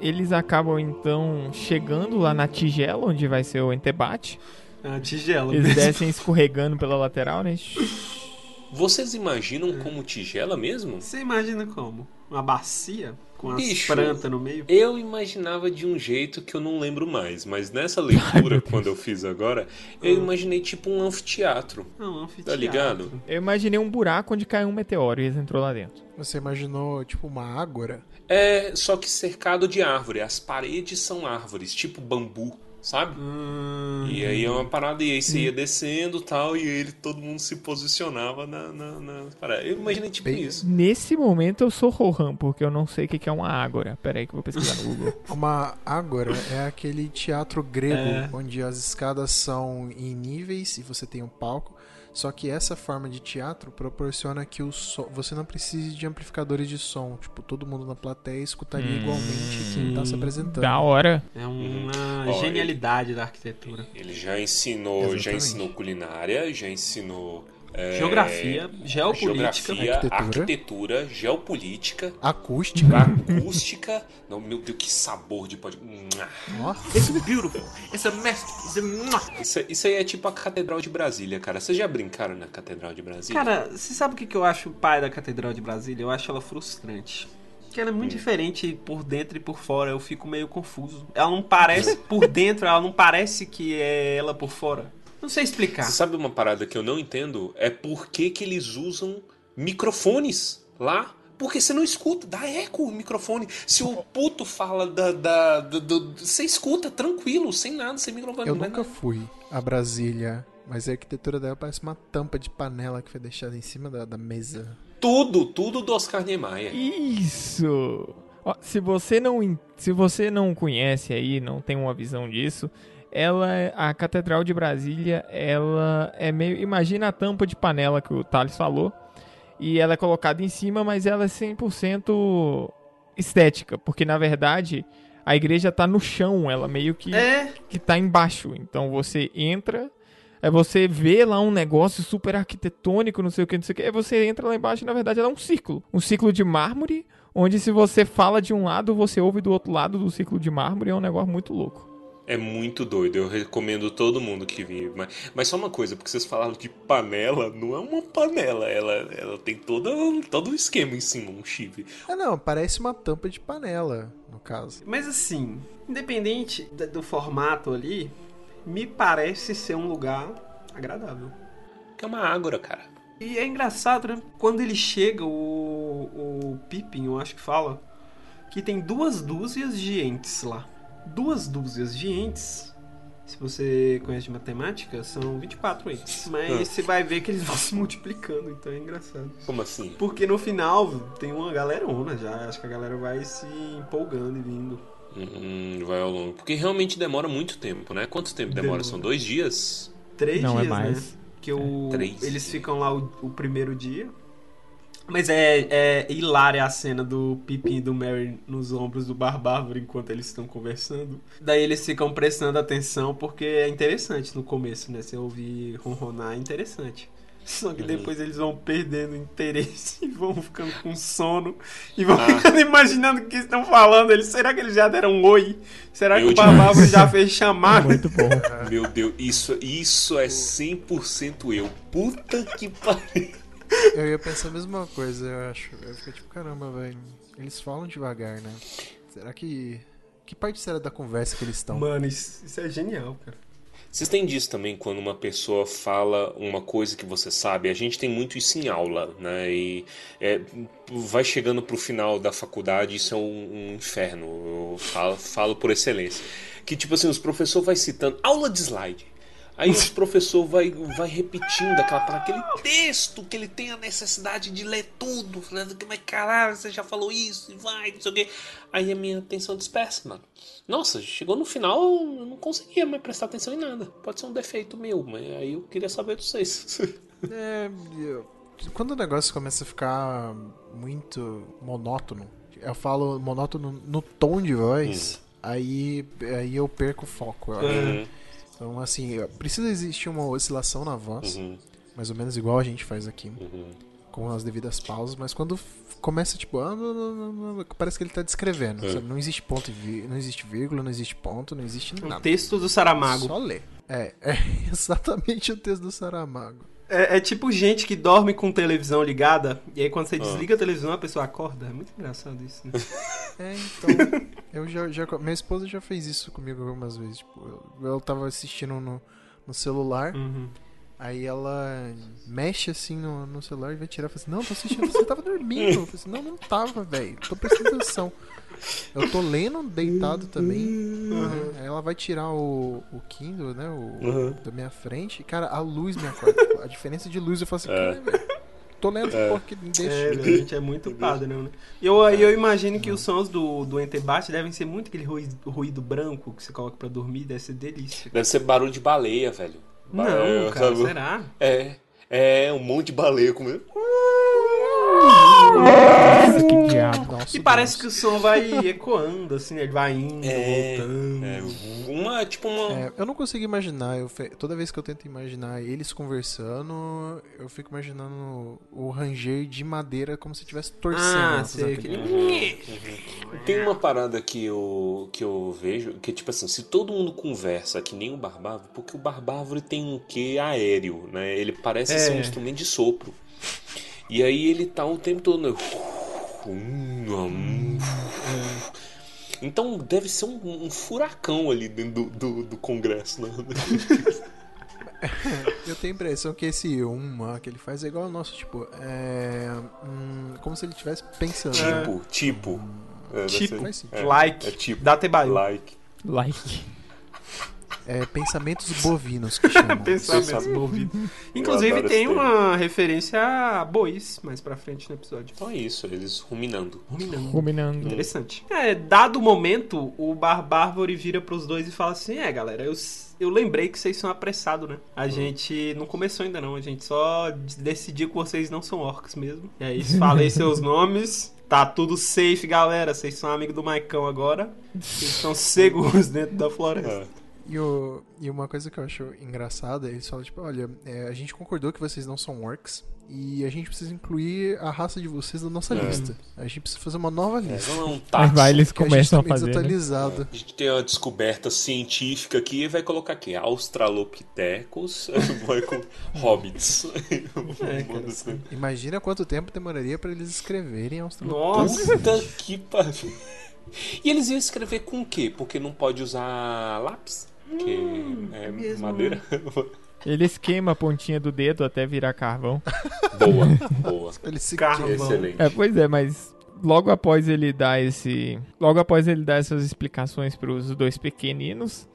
Eles acabam então chegando lá na tigela, onde vai ser o entebate. Ah, tigela. Eles mesmo. descem escorregando pela lateral, né? Vocês imaginam como tigela mesmo? Você imagina como? Uma bacia com as Bicho. plantas no meio? Eu imaginava de um jeito que eu não lembro mais, mas nessa leitura, quando eu fiz agora, eu imaginei tipo um anfiteatro. Não, um anfiteatro. Tá ligado? Eu imaginei um buraco onde caiu um meteoro e eles entrou lá dentro. Você imaginou, tipo, uma ágora? É, só que cercado de árvore. As paredes são árvores, tipo bambu, sabe? Hum, E aí é uma parada, e aí você ia descendo e tal, e aí ele, todo mundo se posicionava na, na, na parada. Eu imaginei tipo Bem- isso. Nesse momento eu sou Rohan, porque eu não sei o que é uma ágora. Pera aí que eu vou pesquisar no Google. Uma ágora é aquele teatro grego É. onde as escadas são em níveis e você tem um palco. Só que essa forma de teatro proporciona que o som, você não precise de amplificadores de som. Tipo, todo mundo na plateia escutaria Hum. igualmente quem tá se apresentando. da hora. É uma Ó, genialidade da arquitetura. Ele já ensinou, já Exatamente. ensinou culinária, já ensinou é, Geografia, geopolítica. geografia, Arquitetura. arquitetura, geopolítica, Acústica. acústica. Não, meu Deus, que sabor de pode. Ó, It's beautiful. It's a masterpiece. It's Isso, isso aí é tipo a Catedral de Brasília, cara. Vocês já brincaram na Catedral de Brasília? Cara, você sabe o que que eu acho o pai da Catedral de Brasília? Eu acho ela frustrante. Que ela é muito diferente por dentro e por fora. Eu fico meio confuso. Ela não parece por dentro, ela não parece que é ela por fora. Não sei explicar. Você sabe uma parada que eu não entendo? É por que, que eles usam microfones lá. Porque você não escuta, dá eco o microfone. Se o puto fala da. da, do- do- você escuta tranquilo, sem nada, sem microfone. eu não é nunca nada. fui a Brasília, mas a arquitetura dela parece uma tampa de panela que foi deixada em cima da, da mesa. Tudo, tudo do Oscar Niemeyer. Isso! Ó, se você não se você não conhece aí, não tem uma visão disso, ela é- a Catedral de Brasília, ela é meio, imagina a tampa de panela que o Thales falou, e ela é colocada em cima, mas ela é 100% estética, porque na verdade a igreja tá no chão, ela meio que É, que tá embaixo. Então você entra, aí você vê lá um negócio super arquitetônico, não sei o que, não sei o que, aí você entra lá embaixo e na verdade ela é um círculo. Um círculo de mármore, onde se você fala de um lado, você ouve do outro lado do círculo de mármore, é um negócio muito louco. É muito doido, eu recomendo todo mundo que vir. Mas, mas só uma coisa, porque vocês falaram de panela, não é uma panela, ela, ela tem todo, todo um esquema em cima, um chifre. Ah, não, parece uma tampa de panela, no caso. mas assim, independente do formato ali, me parece ser um lugar agradável. Que é uma ágora, cara. E é engraçado, né? Quando ele chega, o, o Pippin, eu acho que fala, que tem duas dúzias de entes lá. Duas dúzias de entes, se você conhece de matemática, são 24 entes. Mas Ah. você vai ver que eles vão se multiplicando, então é engraçado. Como assim? Porque no final tem uma galerona já, acho que a galera vai se empolgando e vindo. Hum, vai ao longo. Porque realmente demora muito tempo, né? Quanto tempo demora? Demora. São dois dias? Três não dias, é mais. né? Que o, três eles dias. ficam lá o, o primeiro dia. Mas é, é hilária a cena do Pippin e do Merry nos ombros do Barbárvore enquanto eles estão conversando. Daí eles ficam prestando atenção porque é interessante no começo, né? Você ouvir ronronar é interessante. Só que Uhum. depois eles vão perdendo interesse e vão ficando com sono e vão Ah. ficando imaginando o que estão falando. Eles, será que eles já deram um oi? Será que Eu o. Barbárvore já fez chamada? Muito bom. Meu Deus, isso, isso é 100% eu. Puta que pariu. Eu ia pensar a mesma coisa, eu acho. Eu fiquei tipo, caramba, velho. Eles falam devagar, né? Será que. Que parte será da conversa que eles estão? Mano, isso, isso é genial, cara. Vocês têm disso também quando uma pessoa fala uma coisa que você sabe? A gente tem muito isso em aula, né? E é, vai chegando pro final da faculdade, isso é um, um inferno. Eu falo, falo por excelência. Que tipo assim, os professores vai citando aula de slide. Aí os professor vai, vai repetindo aquela, aquele texto que ele tem a necessidade de ler tudo. Falando que, mas caralho, você já falou isso, e vai, não sei o quê. Aí a minha atenção dispersa, mano. Nossa, chegou no final, eu não conseguia mais prestar atenção em nada. Pode ser um defeito meu, mas aí eu queria saber de vocês. É, quando o negócio começa a ficar muito monótono, eu falo monótono no tom de voz, aí, aí eu perco o foco. eu acho. Então, assim, precisa existir uma oscilação na voz, uhum, mais ou menos igual a gente faz aqui, uhum. com as devidas pausas, mas quando começa, tipo, ah, não, não, não, não, parece que ele tá descrevendo, É. sabe? Não existe ponto, e não existe vírgula, não existe ponto, não existe O nada. texto do Saramago. Só ler. É, é exatamente o texto do Saramago. É, é tipo gente que dorme com televisão ligada, e aí quando você Ah. desliga a televisão a pessoa acorda. É muito engraçado isso, né? É, então. Eu já, já. Minha esposa já fez isso comigo algumas vezes. Tipo, eu, eu tava assistindo no, no celular, Uhum. aí ela mexe assim no, no celular e vai tirar e fala assim: Não, tô assistindo, você tava dormindo. Eu falei assim: Não, não tava, velho. Tô prestando atenção. Eu tô lendo deitado também. Uhum. Aí ela vai tirar o, o Kindle, né? O, Uhum. da minha frente. E, cara, a luz me acorda. a diferença de luz, eu falo assim: É. "Cara, Tô lendo, É. porra, que deixa. É, a gente é muito padrão, né? E eu, aí eu imagino que os sons do, do Entebate devem ser muito aquele ruído, ruído branco que você coloca pra dormir, deve ser delícia. Deve ser barulho de baleia, velho. Não, Baleia, cara, sabe? será? É, é um monte de baleia comendo. Nossa, que diabo. Nossa, E parece Deus. que o som vai ecoando, assim, ele vai indo, É, voltando. É, uma, tipo uma... É, eu não consigo imaginar. Eu fe- Toda vez que eu tento imaginar eles conversando, eu fico imaginando o ranger de madeira como se estivesse torcendo. Ah, sei, aquele... Tem uma parada que eu, que eu vejo, que é tipo assim, se todo mundo conversa que nem o Barbárvore, porque o Barbárvore tem um quê aéreo, né? Ele parece É. ser um instrumento de sopro. E aí ele tá o tempo todo... né? Hum, hum. Então deve ser um, um furacão ali dentro do, do, do congresso, né? Eu tenho a impressão que esse uma que ele faz é igual ao nosso, tipo, é. hum, como se ele estivesse pensando. né? Tipo, tipo. É, Tipo, ser- é, like, É tipo. Datebaio. Like. Like. É pensamentos bovinos que chamam. Pensamentos. Eu Inclusive tem uma referência a bois mais pra frente no episódio. Então é isso, eles ruminando. Ruminando. Ruminando. Interessante. É, dado o momento, o Barbárvore vira pros dois e fala assim: É, galera, eu, eu lembrei que vocês são apressados, né? A gente não começou ainda, não. A gente só decidiu que vocês não são orcs mesmo. E aí, falei seus nomes. Tá tudo safe, galera. Vocês são amigos do Maicão agora. Vocês estão seguros dentro da floresta. É. E, o, e uma coisa que eu acho engraçada, eles falam, tipo, olha, é, a gente concordou que vocês não são orcs e a gente precisa incluir a raça de vocês na nossa É. lista. A gente precisa fazer uma nova É, lista. não é um táxi. vai, eles começam a gente tá fazer. meio né? desatualizado. A gente tem uma descoberta científica aqui e vai colocar aqui Australopithecus, vai com hobbits. É, cara, Imagina quanto tempo demoraria pra eles escreverem Australopithecus. Nossa. Que pariu. E eles iam escrever com o quê? Porque não pode usar lápis? Que é mesmo. madeira? Eles queimam a pontinha do dedo até virar carvão. boa, boa. Eles se Carvão. Excelente. É, pois é, mas logo após ele dar esse. Logo após ele dar essas explicações pros dois pequeninos,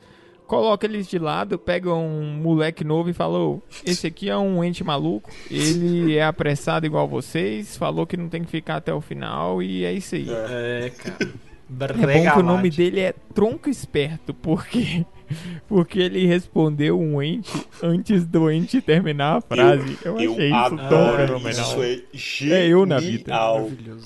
coloca eles de lado, pega um moleque novo e falou: Esse aqui é um ente maluco, ele é apressado igual vocês, falou que não tem que ficar até o final e é isso aí. É, cara. É bom que o nome dele é Tronco Esperto, porque porque ele respondeu um ente antes do ente terminar a frase. Eu, Eu achei isso tão adoro fenomenal. isso, é genial. É eu na vida.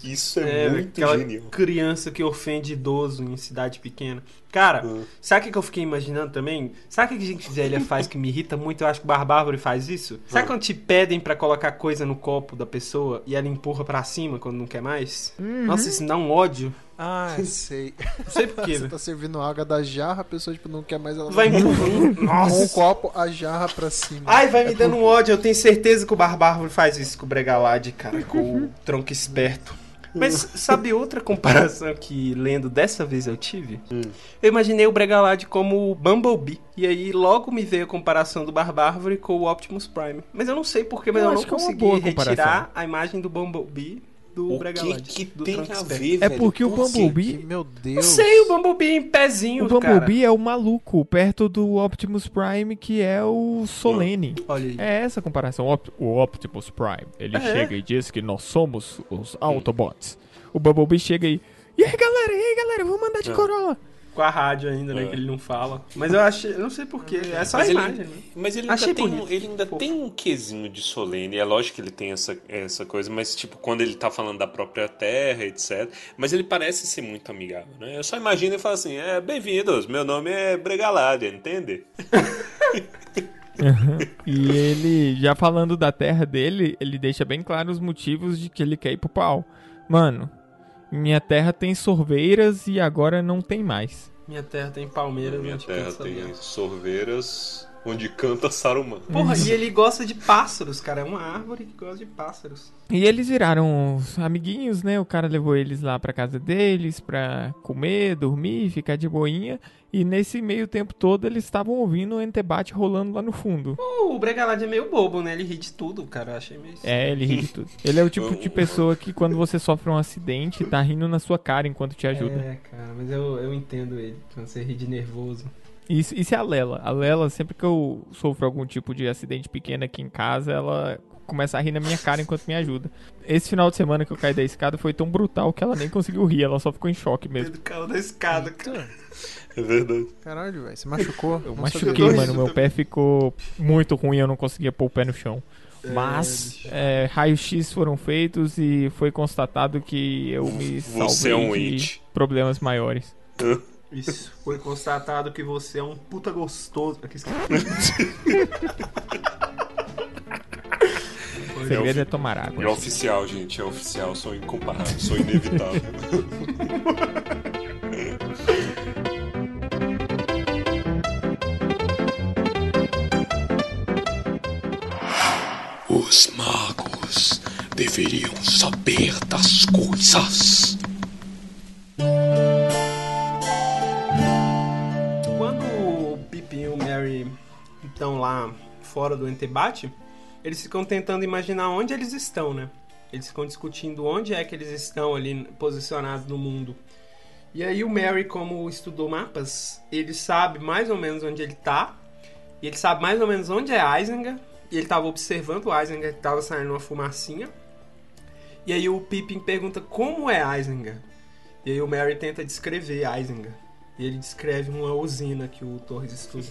Isso é, É, muito aquela genial. criança que ofende idoso em cidade pequena. Cara, Hum. sabe o que eu fiquei imaginando também? Sabe o que a gente velha faz que me irrita muito? Eu acho que o Barbárvore faz isso. Sabe Hum. quando te pedem pra colocar coisa no copo da pessoa e ela empurra pra cima quando não quer mais? Uhum. Nossa, isso dá um ódio. Ah, sei. Não sei porquê, Você velho. tá servindo água da jarra, a pessoa tipo, não quer mais ela Vai empurrando. com um Nossa. copo, a jarra pra cima. Ai, vai me É dando um por- ódio. Eu tenho certeza que o Barbárvore faz isso com o Bregalade, cara, com o tronco esperto. Mas sabe outra comparação que lendo dessa vez eu tive? Hum. Eu imaginei o Bregalade como o Bumblebee. E aí logo me veio a comparação do Barbárvore com o Optimus Prime. Mas eu não sei porquê, mas Eu eu, não é consegui boa retirar a imagem do Bumblebee do O que que do tem a ver, É velho? porque o assim? Bumblebee- Que, meu Deus. Não sei, o Bumblebee em pezinho, O cara. Bumblebee é o maluco, perto do Optimus Prime, que é o Solene. Olha aí. É essa a comparação. O Optimus Prime, ele É. chega e diz que nós somos os Autobots. O Bumblebee chega e... E aí, galera? E aí, galera? Vamos andar de Ah. Corolla. Com a rádio ainda, né? É. Que ele não fala. Mas eu achei, eu não sei porquê, é só Mas a ele- imagem, né? Mas ele Achei ainda, tem, um- ele ainda tem um quesinho de solene. É lógico que ele tem essa, essa coisa, mas tipo, quando ele tá falando da própria terra, etc. Mas ele parece ser muito amigável, né? Eu só imagino e falo assim: é, bem-vindos, meu nome é Bregaládia, entende? E ele, já falando da terra dele, ele deixa bem claro os motivos de que ele quer ir pro pau. Mano, minha terra tem sorveiras e agora não tem mais. Minha terra tem palmeiras, Minha onde terra tem sorveiras onde canta Saruman. Porra, e ele gosta de pássaros, cara. É uma árvore que gosta de pássaros. E eles viraram os amiguinhos, né? O cara levou eles lá pra casa deles pra comer, dormir, ficar de boinha. E nesse meio tempo todo eles estavam ouvindo o entebate rolando lá no fundo. O Bregalad é meio bobo, né? Ele ri de tudo, cara. Eu achei meio. É, ele ri de tudo. Ele é o tipo de pessoa que quando você sofre um acidente, tá rindo na sua cara enquanto te ajuda. É, cara, mas eu, eu entendo ele. Quando você ri de nervoso. Isso, isso é a Lela. A Lela, sempre que eu sofro algum tipo de acidente pequeno aqui em casa, ela começa a rir na minha cara enquanto me ajuda. Esse final de semana que eu caí da escada foi tão brutal que ela nem conseguiu rir, ela só ficou em choque mesmo. Pedro caiu da escada, cara. É verdade. Caralho, velho, você machucou? Eu Não machuquei, mano. Meu pé ficou muito ruim, eu não conseguia pôr o pé no chão. Mas é, raios-x foram feitos e foi constatado que eu me salvei Você é um de it. problemas maiores. Isso. Foi constatado que você é um puta gostoso. Aqui, O segredo é tomar água. É oficial, gente, é oficial, sou incomparável, sou inevitável. Os magos deveriam saber das coisas. Quando o Pippin e o Mary estão lá fora do entebate, eles ficam tentando imaginar onde eles estão, né? Eles ficam discutindo onde é que eles estão ali posicionados no mundo. E aí o Mary, como estudou mapas, ele sabe mais ou menos onde ele tá. E ele sabe mais ou menos onde é Isengard. E ele tava observando o Isengard que tava saindo uma fumacinha. E aí o Pippin pergunta como é Isengard. E aí o Mary tenta descrever Isengard. E ele descreve uma usina que o Torres estuda.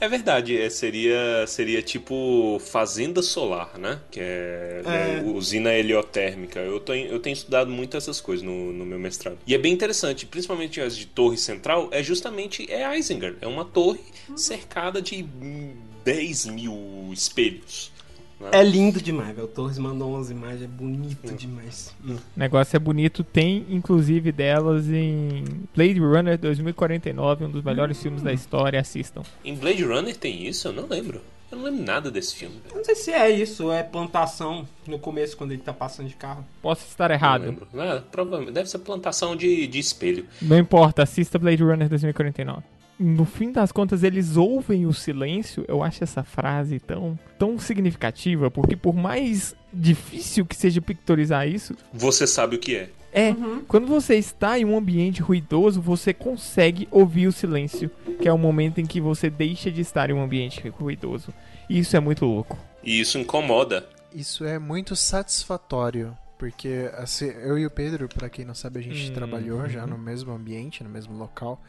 É verdade, é, seria, seria tipo fazenda solar, né? Que é, É. né, usina heliotérmica. Eu tenho, eu tenho estudado muito essas coisas no, no meu mestrado. E é bem interessante, principalmente as de torre central, é justamente é Isengard. É uma torre cercada de hum, 10 mil espelhos. Né? É lindo demais, velho. O Torres mandou umas imagens, é bonito demais. O negócio é bonito, tem inclusive delas em Blade Runner 2049, um dos melhores filmes da história, assistam. Em Blade Runner tem isso? Eu não lembro. Eu não lembro nada desse filme. Eu não sei se é isso, ou é plantação no começo, quando ele tá passando de carro. Posso estar Não errado, lembro. Ah, provavelmente. Deve ser plantação de, de espelho. não importa, assista Blade Runner 2049. No fim das contas, eles ouvem o silêncio. Eu acho essa frase tão, tão significativa, porque por mais difícil que seja pictorizar isso, Você sabe o que é. É, quando você está em um ambiente ruidoso, você consegue ouvir o silêncio, que é o momento em que você deixa de estar em um ambiente ruidoso. E isso é muito louco. E isso incomoda. Isso é muito satisfatório. Porque assim, eu e o Pedro, pra quem não sabe, a gente Hum, trabalhou já uhum. no mesmo ambiente, no mesmo local.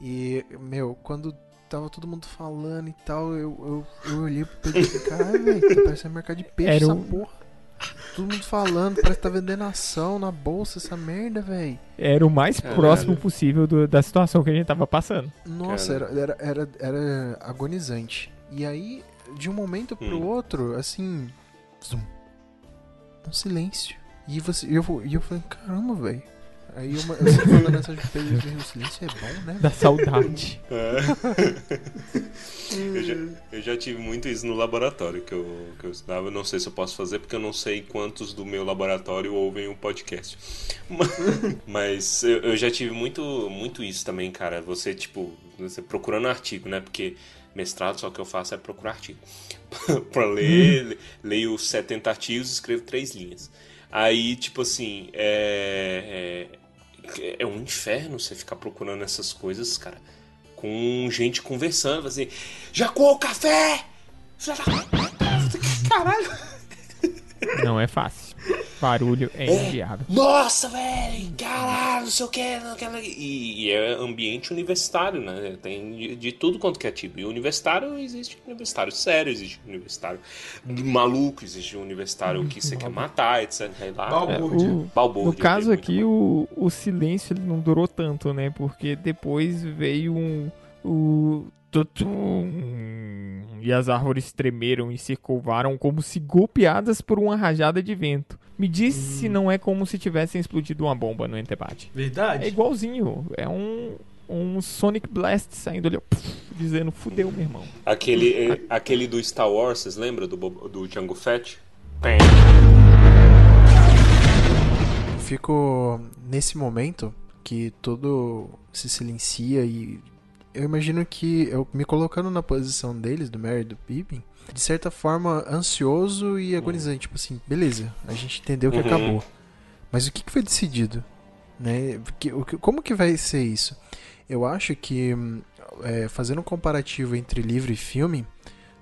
E, meu, quando tava todo mundo falando e tal, eu, eu, eu olhei pro Pedro e falei, caralho, velho, tá parecendo mercado de peixe Era essa um- porra. Todo mundo falando, parece que tá vendendo ação na bolsa essa merda, velho. Era o mais Caralho. próximo possível do- da situação que a gente tava passando. Nossa, era, era, era, era agonizante. E aí, de um momento pro Hum. outro, assim. Zum, um silêncio. E, você, eu, e eu falei, caramba, velho. Aí eu, eu sempre mandando mensagem pro Pedro e o silêncio é bom, né? Da saudade. Eu já, eu já tive muito isso no laboratório que eu, que eu estudava. Eu não sei se eu posso fazer, porque eu não sei quantos do meu laboratório ouvem o podcast. Mas- Mas eu, eu já tive muito, muito isso também, cara. Você, tipo, você procurando artigo, né? Porque mestrado só que eu faço é procurar artigo. pra ler, leio 70 artigos e escrevo três linhas. Aí, tipo assim, é, é, é um inferno você ficar procurando essas coisas, cara com gente conversando, assim, já coou o café? Caralho! Não é fácil. Barulho é É. inviável. Nossa, velho, caralho, não sei o que, não quero... E, e é ambiente universitário, né? Tem de, de tudo quanto que é tipo. E universitário existe universitário sério, existe universitário maluco, existe universitário que você quer matar, etc. Lá, É, Balbúrdia. o- balbúrdia, no caso aqui, o, o silêncio ele não durou tanto, né? Porque depois veio um. O. tutum, E as árvores tremeram e se curvaram como se golpeadas por uma rajada de vento. Me diz se Hum. não é como se tivessem explodido uma bomba no Entebate. Verdade? É igualzinho. É um. Um Sonic Blast saindo ali, puf, dizendo fudeu, meu irmão. Aquele, é, aquele do Star Wars, vocês lembram do, do Django Fett? Pem. Fico nesse momento que tudo se silencia e eu imagino que eu me colocando na posição deles, do Mary e do Pippin, de certa forma ansioso e agonizante, tipo assim, beleza, a gente entendeu que Uhum. acabou. Mas o que que foi decidido? Né? Que- o que- Como que vai ser isso? Eu acho que é, fazendo um comparativo entre livro e filme,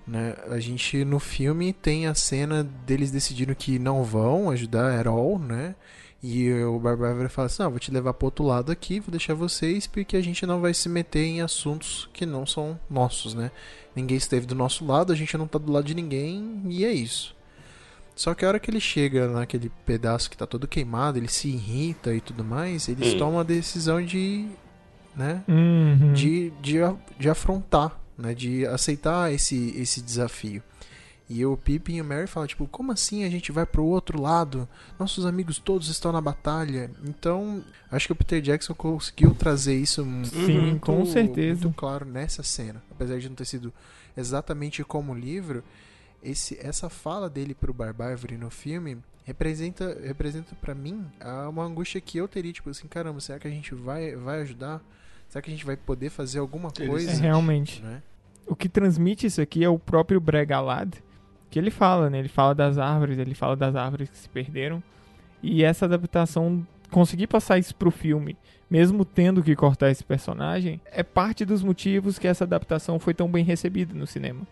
né, a gente no filme tem a cena deles decidindo que não vão ajudar all, né? E o Barbárvore fala assim: Não, vou te levar pro outro lado aqui, vou deixar vocês, porque a gente não vai se meter em assuntos que não são nossos, né? Ninguém esteve do nosso lado, a gente não tá do lado de ninguém, e é isso. Só que a hora que ele chega naquele pedaço que tá todo queimado, ele se irrita e tudo mais, eles Hum. tomam a decisão de. né? Uhum. de, de, de afrontar, né? De aceitar esse, esse desafio. E o Pippin e o Mary falam, tipo, como assim a gente vai pro outro lado? Nossos amigos todos estão na batalha. Então, acho que o Peter Jackson conseguiu trazer isso Sim, muito, com certeza. muito claro nessa cena. Apesar de não ter sido exatamente como o livro, esse, essa fala dele pro Barbárvore no filme representa, representa para mim a- uma angústia que eu teria, tipo assim, caramba, será que a gente vai, vai ajudar? Será que a gente vai poder fazer alguma coisa? É, realmente. Né? o que transmite isso aqui é o próprio Bregalad, que ele fala, né? Ele fala das árvores, ele fala das árvores que se perderam. E essa adaptação, conseguir passar isso pro filme, mesmo tendo que cortar esse personagem, é parte dos motivos que essa adaptação foi tão bem recebida no cinema.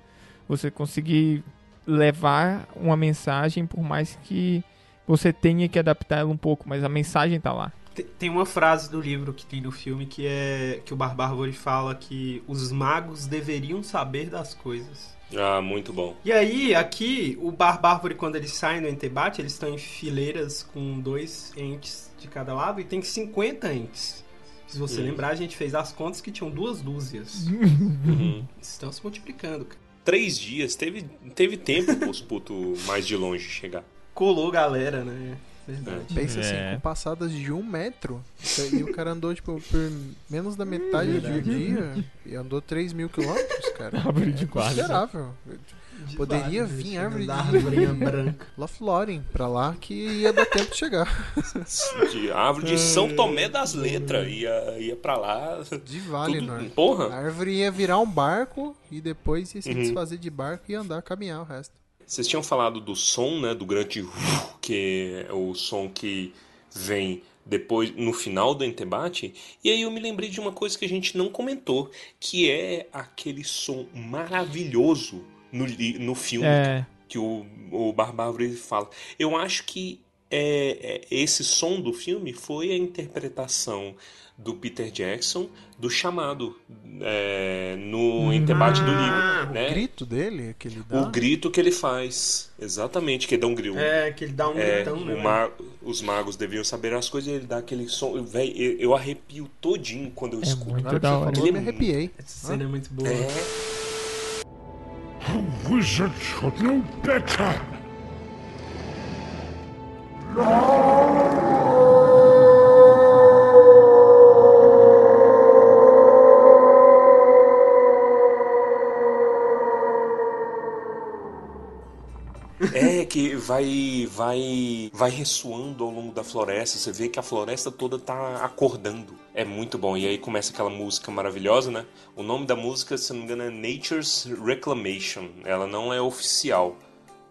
Você conseguir levar uma mensagem, por mais que você tenha que adaptar ela um pouco, mas a mensagem tá lá. Te- Tem uma frase do livro que tem no filme que é que o Barbárvore fala que os magos deveriam saber das coisas. Ah, muito bom. E aí, aqui, o Barbárvore, quando eles saem do Entebate, eles estão em fileiras com dois entes de cada lado e tem 50 entes. Se você Hum. lembrar, a gente fez as contas que tinham duas dúzias. Uhum. Estão se multiplicando. cara. Três dias, teve, teve tempo pros putos mais de longe chegar. Colou galera, né? Verdade. Pensa É. assim, com passadas de um metro, e o cara andou, tipo, por menos da metade do dia, e andou 3 mil quilômetros, cara. Árvore de É guarda. Considerável. Poderia vir né? árvore de- árvorinha branca. Lothlórien pra lá, que ia dar tempo de chegar. De árvore de São Tomé das Letras. Ia, ia pra lá. De Valinor. Tudo, A porra! árvore ia virar um barco, e depois ia se Uhum. desfazer de barco e andar, caminhar o resto. Vocês tinham falado do som, né? Do grande que é o som que vem depois no final do entebate. E aí eu me lembrei de uma coisa que a gente não comentou, que é aquele som maravilhoso no, no filme É, que o, o Barbárvore fala. Eu acho que é, é, esse som do filme foi a interpretação do Peter Jackson do chamado é, no entebate do livro. O né? grito dele, que ele dá. O grito que ele faz. Exatamente, que ele dá um grito. É, que ele dá um É, gritão, né? o ma- os magos deviam saber as coisas e ele dá aquele som. Véi, eu, eu arrepio todinho quando eu É escuto. muito da hora. falou, eu me Aquele- arrepiei. Essa cena é muito boa. É, Wizard should know better. é vai, vai, vai ressoando ao longo da floresta. Você vê que a floresta toda tá acordando. É muito bom. E aí começa aquela música maravilhosa, né? O nome da música, se não me engano, é Nature's Reclamation. Ela não é oficial.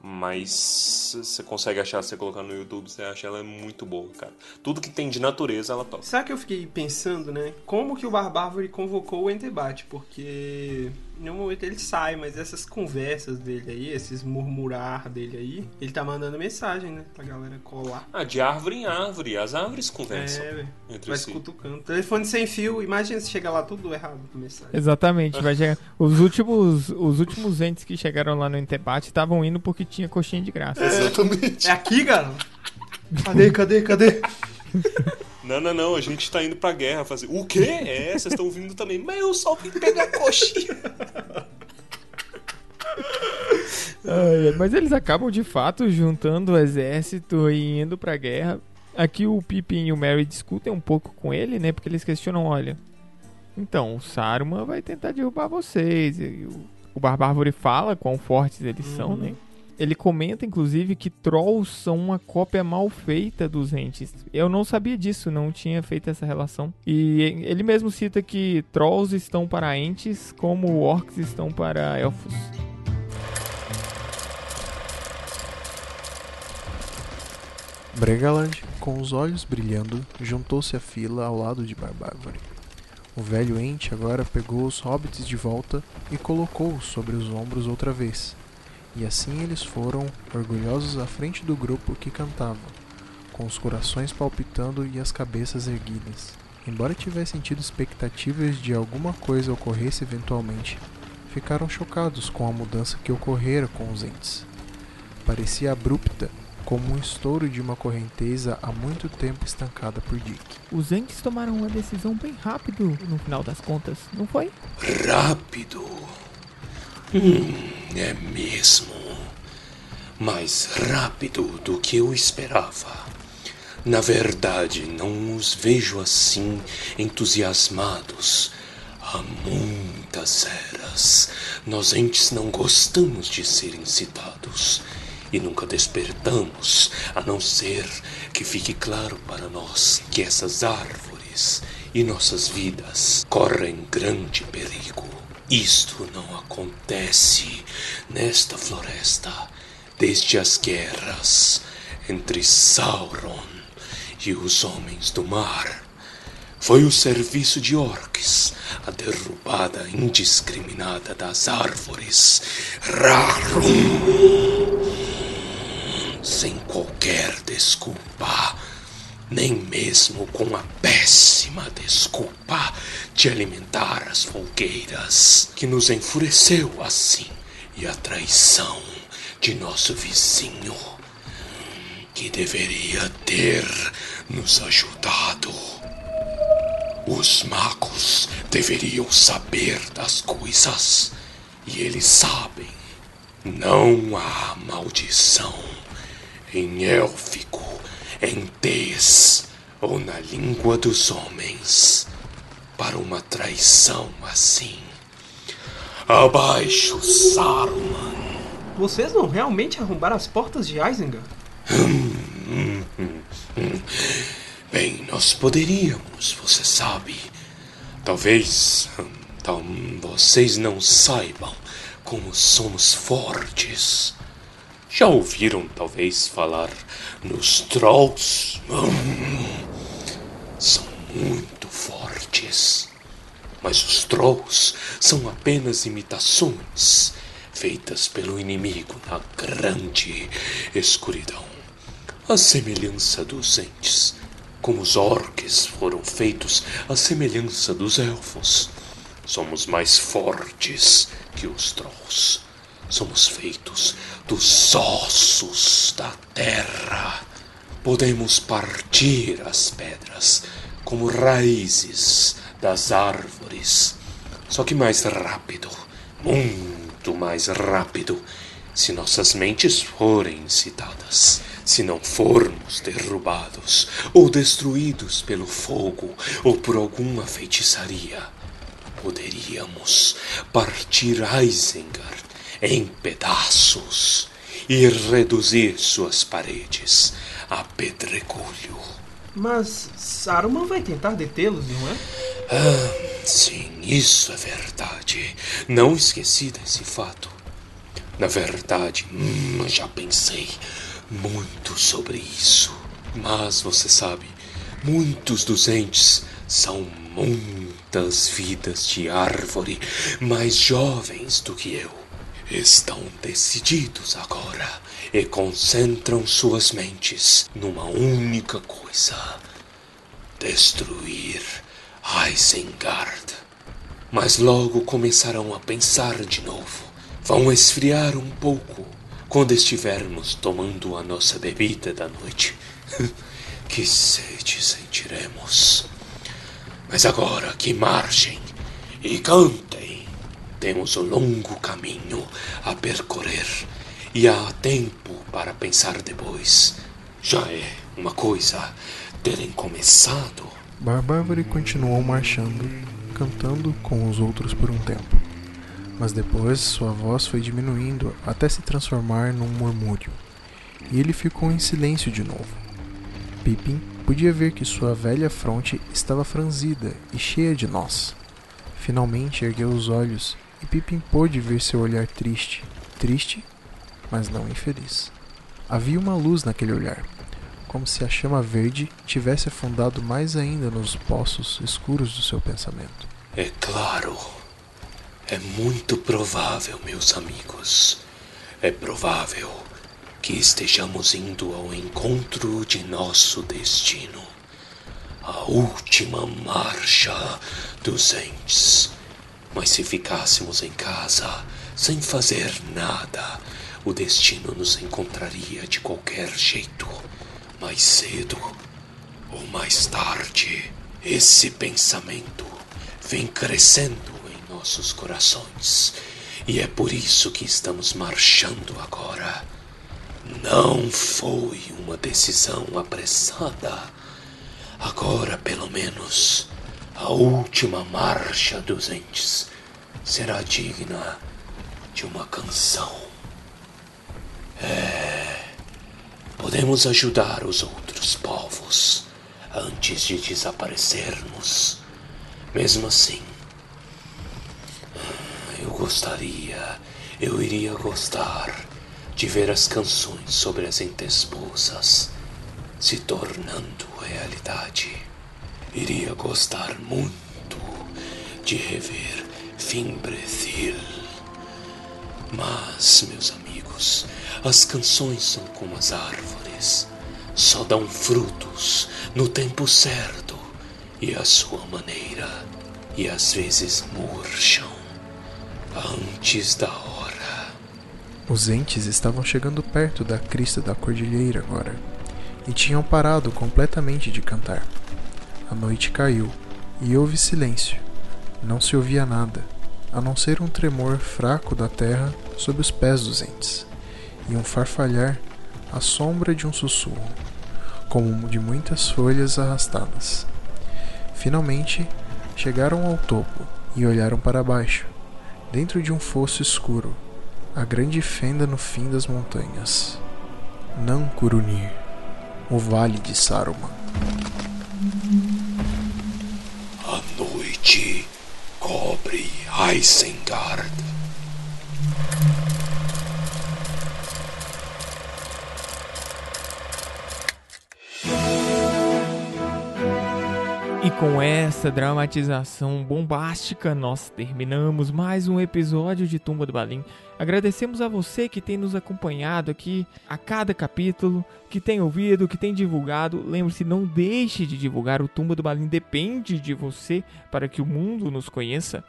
Mas você consegue achar, você colocar no YouTube, você acha ela muito boa, cara. Tudo que tem de natureza, ela toca. Sabe que eu fiquei pensando, né? Como que o Barbárvore convocou o Entebate? Porque Em nenhum momento ele sai, mas essas conversas dele aí, esses murmurar dele aí, ele tá mandando mensagem, né? Pra galera colar. Ah, de árvore em árvore. As árvores conversam É, velho. entre Vai si. cutucando. Telefone sem fio, imagina se chega lá tudo errado com mensagem. Exatamente, vai chegar. Os últimos, os últimos entes que chegaram lá no Intebate estavam indo porque tinha coxinha de graça. Exatamente. É aqui, garoto? Cadê, cadê, cadê? Não, não, não. A gente tá indo pra guerra fazer. O quê? É, vocês estão vindo também. Mas eu só vim pegar coxinha. Mas eles acabam de fato juntando o exército e indo pra guerra. Aqui o Pippin e o Merry discutem um pouco com ele, né? Porque eles questionam, olha, então o Saruman vai tentar derrubar vocês. E o, o Barbárvore fala quão fortes eles são, né? Ele comenta, inclusive, que Trolls são uma cópia mal feita dos entes. Eu não sabia disso, não tinha feito essa relação. E ele mesmo cita que Trolls estão para entes como Orcs estão para elfos. Bregaland, com os olhos brilhando, juntou-se à fila ao lado de Barbárvore. O velho ente agora pegou os hobbits de volta e colocou-os sobre os ombros outra vez. E assim eles foram, orgulhosos à frente do grupo que cantava, com os corações palpitando e as cabeças erguidas. Embora tivessem tido expectativas de alguma coisa ocorresse eventualmente, ficaram chocados com a mudança que ocorrera com os entes. Parecia abrupta, como um estouro de uma correnteza há muito tempo estancada por Dick. Os entes tomaram uma decisão bem rápido no final das contas, não foi? Rápido. Hum, é mesmo. Mais rápido do que eu esperava. Na verdade, não os vejo assim entusiasmados. Há muitas eras, nós entes não gostamos de ser incitados e nunca despertamos, a não ser que fique claro para nós que essas árvores e nossas vidas correm grande perigo. Isto não acontece nesta floresta desde as guerras entre Sauron e os homens do mar. Foi o serviço de orques, a derrubada indiscriminada das árvores. Rarum! Sem qualquer desculpa, nem mesmo com a péssima desculpa de alimentar as fogueiras, que nos enfureceu assim, e a traição de nosso vizinho, que deveria ter nos ajudado. Os magos deveriam saber das coisas, e eles sabem. Não há maldição em élfico, em tez ou na língua dos homens para uma traição assim. Abaixo, Saruman. Vocês não realmente arrombaram as portas de Isengard? Bem, nós poderíamos, você sabe. Talvez hum, tal, vocês não saibam como somos fortes. Já ouviram, talvez, falar nos trolls? Hum, são muito fortes. Mas os trolls são apenas imitações feitas pelo inimigo na grande escuridão. A semelhança dos entes, como os orques foram feitos à semelhança dos elfos. Somos mais fortes que os trolls. Somos feitos dos ossos da terra. Podemos partir as pedras como raízes das árvores. Só que mais rápido, muito mais rápido, se nossas mentes forem incitadas. Se não formos derrubados ou destruídos pelo fogo ou por alguma feitiçaria, poderíamos partir Isengard em pedaços e reduzir suas paredes a pedregulho. Mas Saruman vai tentar detê-los, não é? Ah, sim, isso é verdade. Não esqueci desse fato. Na verdade, hum, já pensei muito sobre isso. Mas você sabe, muitos dos entes São muitas vidas de árvore mais jovens do que eu. Estão decididos agora e concentram suas mentes numa única coisa: destruir Isengard. Mas logo começarão a pensar de novo. Vão esfriar um pouco quando estivermos tomando a nossa bebida da noite. que sede sentiremos. Mas agora que marchem e cantem. Temos um longo caminho a percorrer e há tempo para pensar depois. Já é uma coisa terem começado. Barbárvore continuou marchando, cantando com os outros por um tempo. Mas depois sua voz foi diminuindo até se transformar num murmúrio, e ele ficou em silêncio de novo. Pippin podia ver que sua velha fronte estava franzida e cheia de nós. Finalmente ergueu os olhos e Pippin pôde ver seu olhar triste, triste, mas não infeliz. Havia uma luz naquele olhar, como se a chama verde tivesse afundado mais ainda nos poços escuros do seu pensamento. É claro. É muito provável, meus amigos. É provável que estejamos indo ao encontro de nosso destino. A última marcha dos entes. Mas se ficássemos em casa, sem fazer nada, o destino nos encontraria de qualquer jeito. Mais cedo ou mais tarde, esse pensamento vem crescendo em nossos corações. E é por isso que estamos marchando agora. Não foi uma decisão apressada. Agora, pelo menos, a última marcha dos entes será digna de uma canção. É. Podemos ajudar os outros povos antes de desaparecermos. Mesmo assim, eu gostaria, eu iria gostar de ver as canções sobre as entesposas se tornando realidade. Iria gostar muito de rever Fimbrecil. Mas, meus amigos, as canções são como as árvores. Só dão frutos no tempo certo e à sua maneira, e às vezes murcham antes da hora. Os entes estavam chegando perto da crista da cordilheira agora e tinham parado completamente de cantar. A noite caiu e houve silêncio. Não se ouvia nada, a não ser um tremor fraco da terra sob os pés dos entes e um farfalhar à sombra de um sussurro, como de muitas folhas arrastadas. Finalmente chegaram ao topo e olharam para baixo, dentro de um fosso escuro, a grande fenda no fim das montanhas. Nankurunir, o Vale de Saruman. Noite cobre Isengard. E com essa dramatização bombástica, nós terminamos mais um episódio de Tumba do Balim. Agradecemos a você que tem nos acompanhado aqui a cada capítulo, que tem ouvido, que tem divulgado. Lembre-se, não deixe de divulgar o Tumba do Balim, depende de você para que o mundo nos conheça.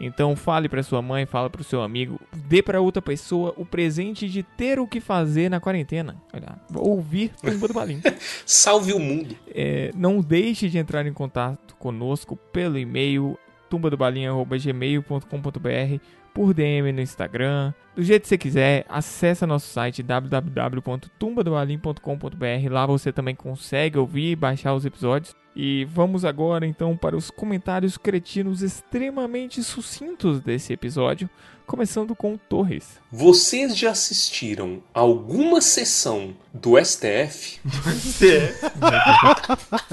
Então fale para sua mãe, fale para o seu amigo, dê para outra pessoa o presente de ter o que fazer na quarentena. Olha, ouvir Tumba do Balim. Salve o mundo. É, não deixe de entrar em contato conosco pelo e-mail tumbadobalinha.gmail.com.br por DM no Instagram. Do jeito que você quiser, acesse nosso site www.tumbadobalim.com.br. Lá você também consegue ouvir e baixar os episódios. E vamos agora então para os comentários cretinos extremamente sucintos desse episódio, começando com o Torres. Vocês já assistiram alguma sessão do STF?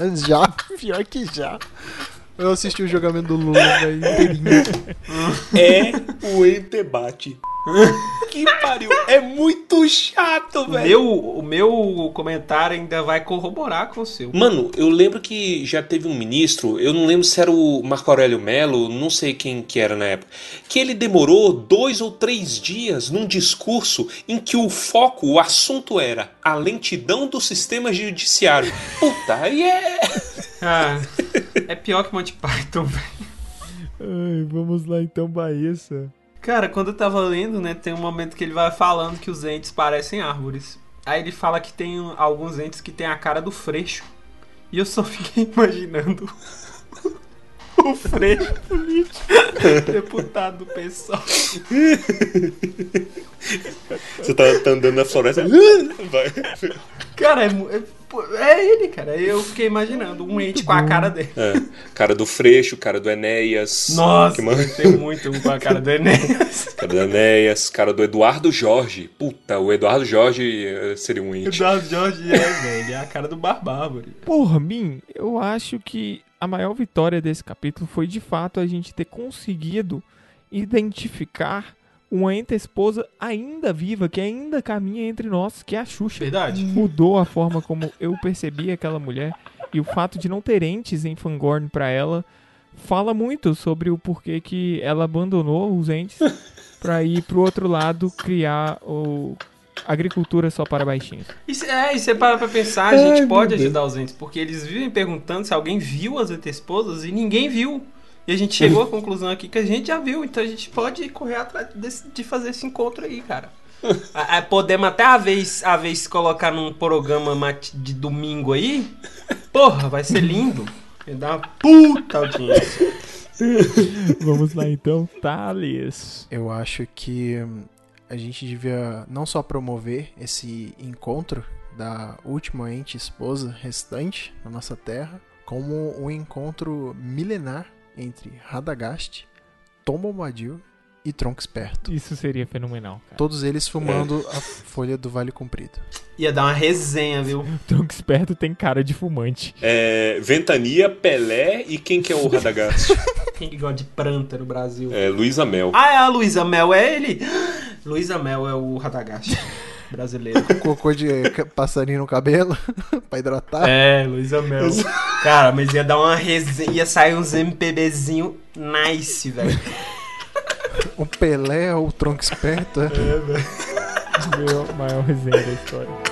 Já, pior que já. Eu assisti o jogamento do Lula, velho, inteirinho. É o Entebate. Que pariu. É muito chato, velho. meu, o meu comentário ainda vai corroborar com o seu. Mano, eu lembro que já teve um ministro, eu não lembro se era o Marco Aurélio Melo, não sei quem que era na época, que ele demorou dois ou três dias num discurso em que o foco, o assunto era a lentidão do sistema judiciário. Puta, aí é. Ah, é pior que Monty Python, velho. Ai, vamos lá então, Baíssa. Cara, quando eu tava lendo, né, tem um momento que ele vai falando que os entes parecem árvores. Aí ele fala que tem alguns entes que tem a cara do freixo. E eu só fiquei imaginando o freixo político, deputado do PSOL. Você tá, tá andando na floresta. Vai. Cara, é, é, é ele, cara. Eu fiquei imaginando um ente com a cara dele. É, cara do Freixo, cara do Enéas. Nossa, Que man- tem muito com a cara do Enéas. Cara do Enéas, cara do Eduardo Jorge. Puta, o Eduardo Jorge eh, seria um ente. Eduardo Jorge é, velho. É a cara do Barbárvore. Por mim, eu acho que a maior vitória desse capítulo foi de fato a gente ter conseguido identificar uma ente-esposa ainda viva, que ainda caminha entre nós, que é a Xuxa. Verdade. Mudou a forma como eu percebi aquela mulher e o fato de não ter entes em Fangorn pra ela fala muito sobre o porquê que ela abandonou os entes pra ir pro outro lado criar o agricultura só para baixinhos. Cê- é, e você para pra pensar, a gente pode ajudar os entes, porque eles vivem perguntando se alguém viu as esposas e ninguém viu. E a gente chegou à conclusão aqui que a gente já viu, então a gente pode correr atrás desse- de fazer esse encontro aí, cara. A- a- podemos até a vez, a vez colocar num programa de domingo aí. Porra, vai ser lindo. Vai dar uma puta audiência. Vamos lá então, Thales. Eu acho que hum, a gente devia não só promover esse encontro da última ente esposa restante na nossa terra, como um encontro milenar entre Radagast, Tom Bombadil e Tronco Esperto. Isso seria fenomenal, cara. Todos eles fumando a folha do Vale Comprido. Ia dar uma resenha, viu? Tronco esperto tem cara de fumante. É, Ventania, Pelé e quem que é o Radagast? Quem que gosta de pranta no Brasil? é, Luísa Mel. Ah, é a Luísa Mel, é ele? Luísa Mel é o Radagast brasileiro. Cocô de passarinho no cabelo pra hidratar. É, Luísa Mel. Cara, mas ia dar uma resenha, ia sair uns MPBzinho nice, velho. O Pelé, o Tronco Esperto. é. Meu maior resenha da história.